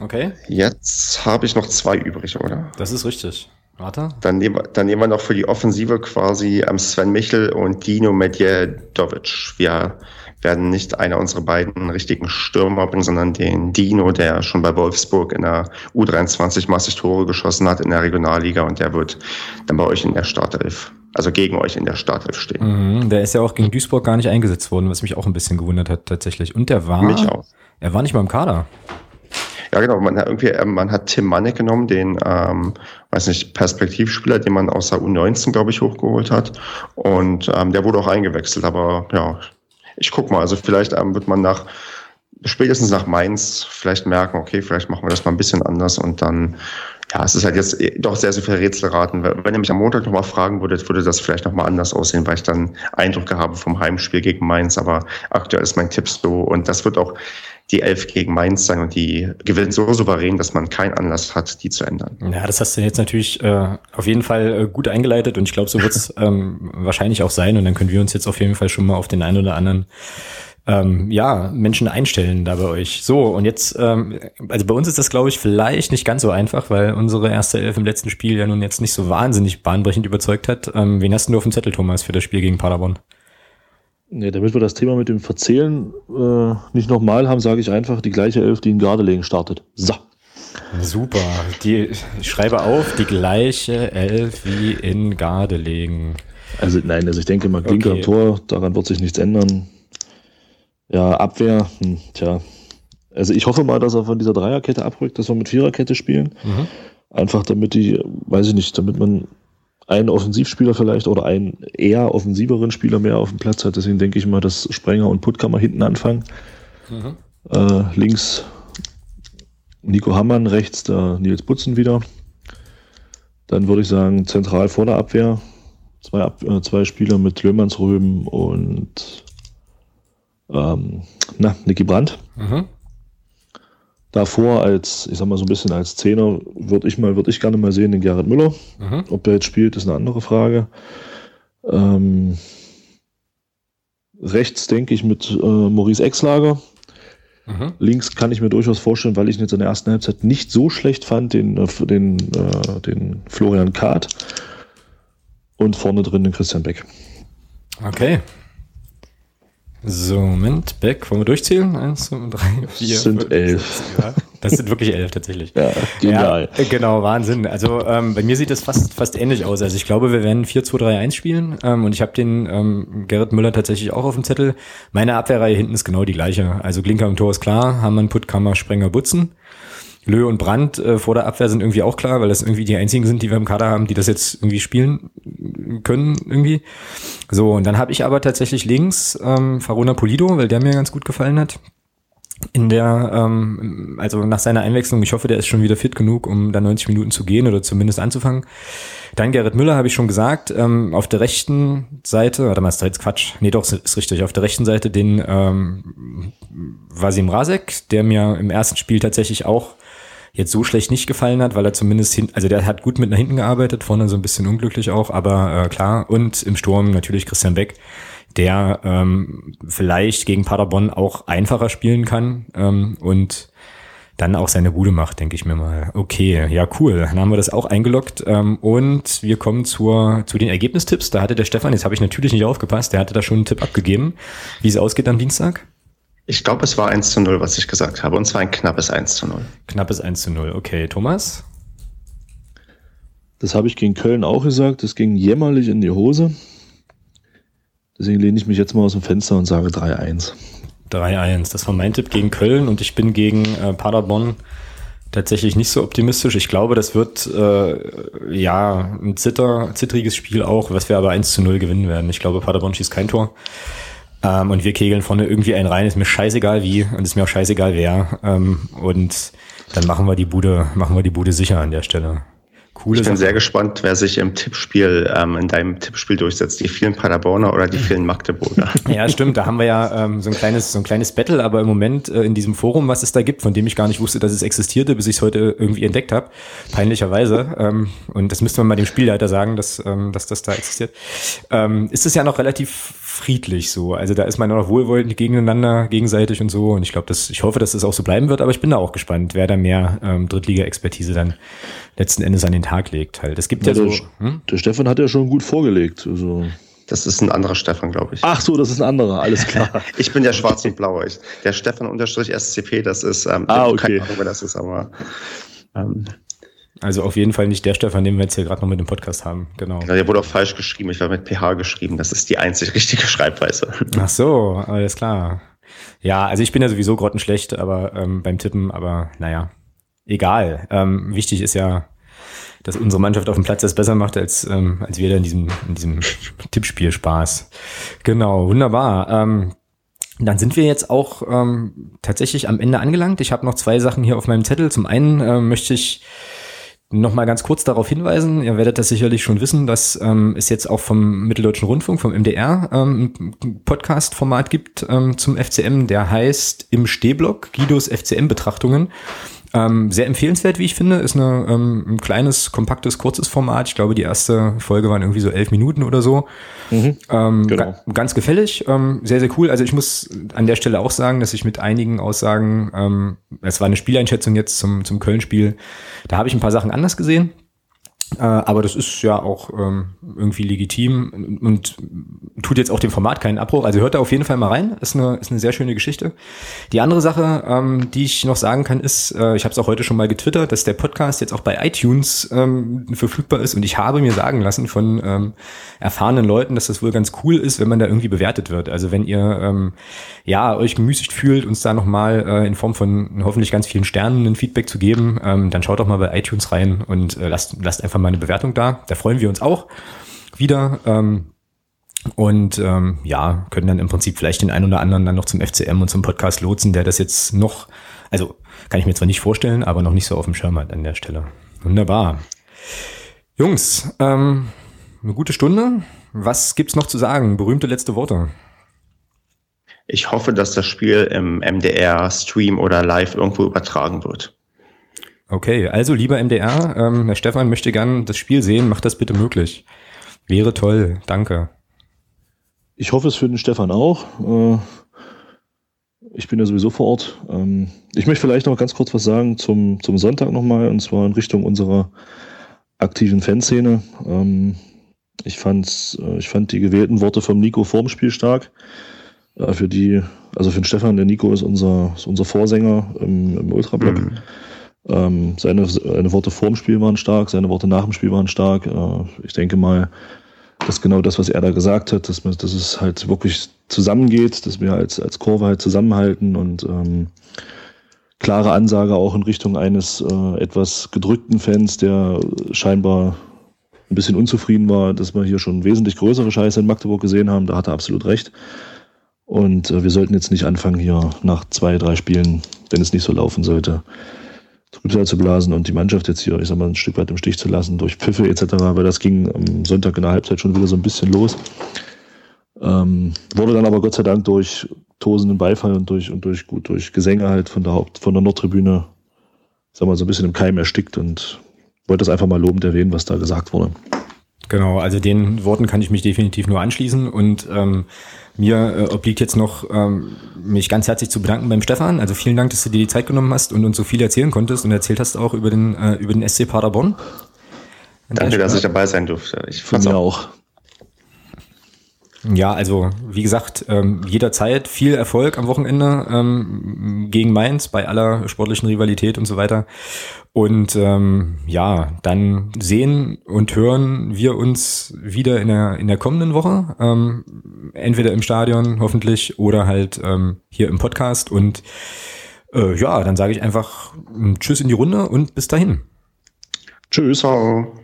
Okay. Jetzt habe ich noch zwei übrig, oder? Das ist richtig. Warte. Dann nehmen, wir, dann nehmen wir noch für die Offensive quasi ähm, Sven Michel und Dino Medjedovic. Wir werden nicht einer unserer beiden richtigen Stürmer bringen, sondern den Dino, der schon bei Wolfsburg in der U23 massig Tore geschossen hat in der Regionalliga und der wird dann bei euch in der Startelf, also gegen euch in der Startelf stehen. Mhm, der ist ja auch gegen Duisburg gar nicht eingesetzt worden, was mich auch ein bisschen gewundert hat tatsächlich. Und der war, mich auch. er war nicht mal im Kader. Ja, genau. Man hat irgendwie, ähm, man hat Tim Mannek genommen, den, ähm, weiß nicht, Perspektivspieler, den man aus der U19, glaube ich, hochgeholt hat. Und ähm, der wurde auch eingewechselt. Aber ja, ich guck mal. Also vielleicht ähm, wird man nach spätestens nach Mainz vielleicht merken, okay, vielleicht machen wir das mal ein bisschen anders und dann, ja, es ist halt jetzt doch sehr, sehr viel Rätselraten. Wenn ihr mich am Montag nochmal fragen würdet, würde das vielleicht nochmal anders aussehen, weil ich dann Eindrücke habe vom Heimspiel gegen Mainz, aber aktuell ist mein Tipp so und das wird auch die Elf gegen Mainz sein und die gewinnt so souverän, dass man keinen Anlass hat, die zu ändern. Ja, das hast du jetzt natürlich äh, auf jeden Fall äh, gut eingeleitet und ich glaube, so wird es *laughs* ähm, wahrscheinlich auch sein und dann können wir uns jetzt auf jeden Fall schon mal auf den einen oder anderen ähm, ja, Menschen einstellen da bei euch. So, und jetzt, ähm, also bei uns ist das, glaube ich, vielleicht nicht ganz so einfach, weil unsere erste Elf im letzten Spiel ja nun jetzt nicht so wahnsinnig bahnbrechend überzeugt hat. Ähm, wen hast du auf dem Zettel, Thomas, für das Spiel gegen Paderborn? Nee, damit wir das Thema mit dem Verzählen äh, nicht nochmal haben, sage ich einfach die gleiche Elf, die in Gardelegen startet. So. Super. Die, ich schreibe auf, die gleiche Elf wie in Gardelegen. Also nein, also ich denke mal Klinker okay. Tor, daran wird sich nichts ändern. Ja, Abwehr, hm, tja. Also ich hoffe mal, dass er von dieser Dreierkette abrückt, dass wir mit Viererkette spielen. Mhm. Einfach damit die, weiß ich nicht, damit man einen Offensivspieler vielleicht oder einen eher offensiveren Spieler mehr auf dem Platz hat. Deswegen denke ich mal, dass Sprenger und Puttkammer hinten anfangen. Mhm. Äh, links Nico Hammann, rechts der Nils Butzen wieder. Dann würde ich sagen, zentral vor der Abwehr. Zwei, Ab äh, zwei Spieler mit Löhmannsröben und ähm, na, Niki Brandt. Mhm. Davor als, ich sag mal so ein bisschen als Zehner, würde ich mal, würde ich gerne mal sehen, den Gerrit Müller. Mhm. Ob der jetzt spielt, ist eine andere Frage. Ähm, rechts denke ich mit äh, Maurice Exlager. Mhm. Links kann ich mir durchaus vorstellen, weil ich ihn jetzt in der ersten Halbzeit nicht so schlecht fand, den, äh, den, äh, den Florian Kahrt. Und vorne drin den Christian Beck. Okay, so, Moment, Beck, wollen wir durchzählen? Eins, zwei, drei, vier. Das sind fünf, elf. Ja, das sind wirklich elf tatsächlich. *laughs* Ja, genial. Ja, genau, Wahnsinn. Also ähm, bei mir sieht das fast, fast ähnlich aus. Also ich glaube, wir werden 4-2-3-1 spielen ähm, und ich habe den ähm, Gerrit Müller tatsächlich auch auf dem Zettel. Meine Abwehrreihe hinten ist genau die gleiche. Also Klinker im Tor ist klar, Hammann, Puttkammer, Sprenger, Butzen. Lö und Brandt äh, vor der Abwehr sind irgendwie auch klar, weil das irgendwie die einzigen sind, die wir im Kader haben, die das jetzt irgendwie spielen können irgendwie. So, und dann habe ich aber tatsächlich links ähm, Farona Polido, weil der mir ganz gut gefallen hat. In der, ähm, also nach seiner Einwechslung, ich hoffe, der ist schon wieder fit genug, um da 90 Minuten zu gehen oder zumindest anzufangen. Dann Gerrit Müller, habe ich schon gesagt. Ähm, auf der rechten Seite, warte mal, ist da jetzt Quatsch. Nee, doch, ist richtig. Auf der rechten Seite den ähm, Vasim Rasek, der mir im ersten Spiel tatsächlich auch jetzt so schlecht nicht gefallen hat, weil er zumindest hin, also der hat gut mit nach hinten gearbeitet, vorne so ein bisschen unglücklich auch, aber äh, klar. Und im Sturm natürlich Christian Beck, der ähm, vielleicht gegen Paderborn auch einfacher spielen kann ähm, und dann auch seine Bude macht, denke ich mir mal. Okay, ja, cool. Dann haben wir das auch eingeloggt. Ähm, und wir kommen zur, zu den Ergebnistipps. Da hatte der Stefan, jetzt habe ich natürlich nicht aufgepasst, der hatte da schon einen Tipp abgegeben, wie es ausgeht am Dienstag. Ich glaube, es war 1 zu 0, was ich gesagt habe. Und zwar ein knappes 1 zu 0. Knappes 1 zu 0. Okay, Thomas? Das habe ich gegen Köln auch gesagt. Das ging jämmerlich in die Hose. Deswegen lehne ich mich jetzt mal aus dem Fenster und sage 3-1. 3-1. Das war mein Tipp gegen Köln und ich bin gegen äh, Paderborn tatsächlich nicht so optimistisch. Ich glaube, das wird äh, ja ein zitter, zittriges Spiel auch, was wir aber 1 zu 0 gewinnen werden. Ich glaube, Paderborn schießt kein Tor. Ähm, und wir kegeln vorne irgendwie einen rein. Ist mir scheißegal wie und ist mir auch scheißegal wer. Ähm, und dann machen wir die Bude, machen wir die Bude sicher an der Stelle. Coole ich bin Sache. sehr gespannt, wer sich im Tippspiel, ähm, in deinem Tippspiel durchsetzt. Die vielen Paderborner oder die vielen Magdeburger. *laughs* Ja, stimmt. Da haben wir ja ähm, so ein kleines, so ein kleines Battle, aber im Moment äh, in diesem Forum, was es da gibt, von dem ich gar nicht wusste, dass es existierte, bis ich es heute irgendwie entdeckt habe, peinlicherweise. Ähm, und das müsste man mal dem Spielleiter sagen, dass, ähm, dass das da existiert. Ähm, ist es ja noch relativ friedlich so. Also da ist man noch wohlwollend gegeneinander, gegenseitig und so. Und ich glaube, dass ich hoffe, dass das auch so bleiben wird. Aber ich bin da auch gespannt, wer da mehr ähm, Drittliga-Expertise dann letzten Endes an den Tag legt. Halt. Es gibt ja, ja der, so. Hm? Der Stefan hat ja schon gut vorgelegt. Also. Das ist ein anderer Stefan, glaube ich. Ach so, das ist ein anderer, alles klar. *laughs* ich bin der Schwarz und Blau. Ich, der Stefan unterstrich SCP, das ist, ähm, ah, okay. keine Ahnung, wer das ist, aber ähm, also auf jeden Fall nicht der Stefan, den wir jetzt hier gerade noch mit dem Podcast haben. Genau. Der wurde auch falsch geschrieben. Ich war mit PH geschrieben. Das ist die einzig richtige Schreibweise. Ach so, alles klar. Ja, also ich bin ja sowieso grottenschlecht, aber ähm, beim Tippen, aber naja, egal. Ähm, wichtig ist ja, dass unsere Mannschaft auf dem Platz das besser macht, als, ähm, als wir da in diesem, in diesem Tippspiel Spaß. Genau, wunderbar. Ähm, dann sind wir jetzt auch ähm, tatsächlich am Ende angelangt. Ich habe noch zwei Sachen hier auf meinem Zettel. Zum einen äh, möchte ich noch mal ganz kurz darauf hinweisen, ihr werdet das sicherlich schon wissen, dass ähm, es jetzt auch vom Mitteldeutschen Rundfunk, vom MDR, ähm, ein Podcast-Format gibt ähm, zum FCM, der heißt Im Stehblock, Guidos FCM-Betrachtungen. Ähm, sehr empfehlenswert, wie ich finde. Ist eine, ähm, ein kleines, kompaktes, kurzes Format. Ich glaube, die erste Folge waren irgendwie so elf Minuten oder so. Mhm, ähm, genau. ga, ganz gefällig, ähm, sehr, sehr cool. Also ich muss an der Stelle auch sagen, dass ich mit einigen Aussagen, ähm, es war eine Spieleinschätzung jetzt zum, zum Köln-Spiel, da habe ich ein paar Sachen anders gesehen. Äh, aber das ist ja auch ähm, irgendwie legitim und tut jetzt auch dem Format keinen Abbruch. Also hört da auf jeden Fall mal rein. Ist eine, ist eine sehr schöne Geschichte. Die andere Sache, ähm, die ich noch sagen kann, ist, äh, ich habe es auch heute schon mal getwittert, dass der Podcast jetzt auch bei iTunes ähm, verfügbar ist. Und ich habe mir sagen lassen von ähm, erfahrenen Leuten, dass das wohl ganz cool ist, wenn man da irgendwie bewertet wird. Also wenn ihr ähm, ja euch gemüßigt fühlt, uns da nochmal äh, in Form von hoffentlich ganz vielen Sternen ein Feedback zu geben, ähm, dann schaut doch mal bei iTunes rein und äh, lasst, lasst einfach mal eine Bewertung da. Da freuen wir uns auch wieder. Ähm, und ähm, ja, können dann im Prinzip vielleicht den einen oder anderen dann noch zum FCM und zum Podcast lotsen, der das jetzt noch, also kann ich mir zwar nicht vorstellen, aber noch nicht so auf dem Schirm hat an der Stelle. Wunderbar. Jungs, ähm, eine gute Stunde. Was gibt's noch zu sagen? Berühmte letzte Worte. Ich hoffe, dass das Spiel im MDR-Stream oder live irgendwo übertragen wird. Okay, also lieber MDR, ähm, Herr Stefan möchte gern das Spiel sehen, macht das bitte möglich. Wäre toll, danke. Ich hoffe es für den Stefan auch. Äh, ich bin ja sowieso vor Ort. Ähm, ich möchte vielleicht noch ganz kurz was sagen zum, zum Sonntag nochmal, und zwar in Richtung unserer aktiven Fanszene. Ähm, ich, fand's, äh, ich fand die gewählten Worte vom Nico vorm Spiel stark. Äh, für die, also für den Stefan, der Nico ist unser, ist unser Vorsänger im, im Ultrablock. Mhm. Ähm, seine, seine Worte vor dem Spiel waren stark, seine Worte nach dem Spiel waren stark. Äh, ich denke mal, dass genau das, was er da gesagt hat, dass, man, dass es halt wirklich zusammengeht, dass wir als, als Kurve halt zusammenhalten und ähm, klare Ansage auch in Richtung eines äh, etwas gedrückten Fans, der scheinbar ein bisschen unzufrieden war, dass wir hier schon wesentlich größere Scheiße in Magdeburg gesehen haben. Da hat er absolut recht. Und äh, wir sollten jetzt nicht anfangen, hier nach zwei, drei Spielen, wenn es nicht so laufen sollte, Trübsal zu blasen und die Mannschaft jetzt hier, ich sag mal, ein Stück weit im Stich zu lassen durch Pfiffe etc., weil das ging am Sonntag in der Halbzeit schon wieder so ein bisschen los. Ähm, wurde dann aber Gott sei Dank durch tosenden Beifall und durch, und durch, gut, durch Gesänge halt von der Haupt, von der Nordtribüne, sag mal, so ein bisschen im Keim erstickt und wollte das einfach mal lobend erwähnen, was da gesagt wurde. Genau, also den Worten kann ich mich definitiv nur anschließen und ähm, mir äh, obliegt jetzt noch, ähm, mich ganz herzlich zu bedanken beim Stefan. Also vielen Dank, dass du dir die Zeit genommen hast und uns so viel erzählen konntest und erzählt hast auch über den, äh, über den SC Paderborn. Danke, dass ich dabei sein durfte. Ich fand's auch. auch. Ja, also wie gesagt, ähm, jederzeit viel Erfolg am Wochenende ähm, gegen Mainz bei aller sportlichen Rivalität und so weiter. Und ähm, ja, dann sehen und hören wir uns wieder in der, in der kommenden Woche. Ähm, entweder im Stadion hoffentlich oder halt ähm, hier im Podcast. Und äh, ja, dann sage ich einfach ähm, Tschüss in die Runde und bis dahin. Tschüss. Ciao.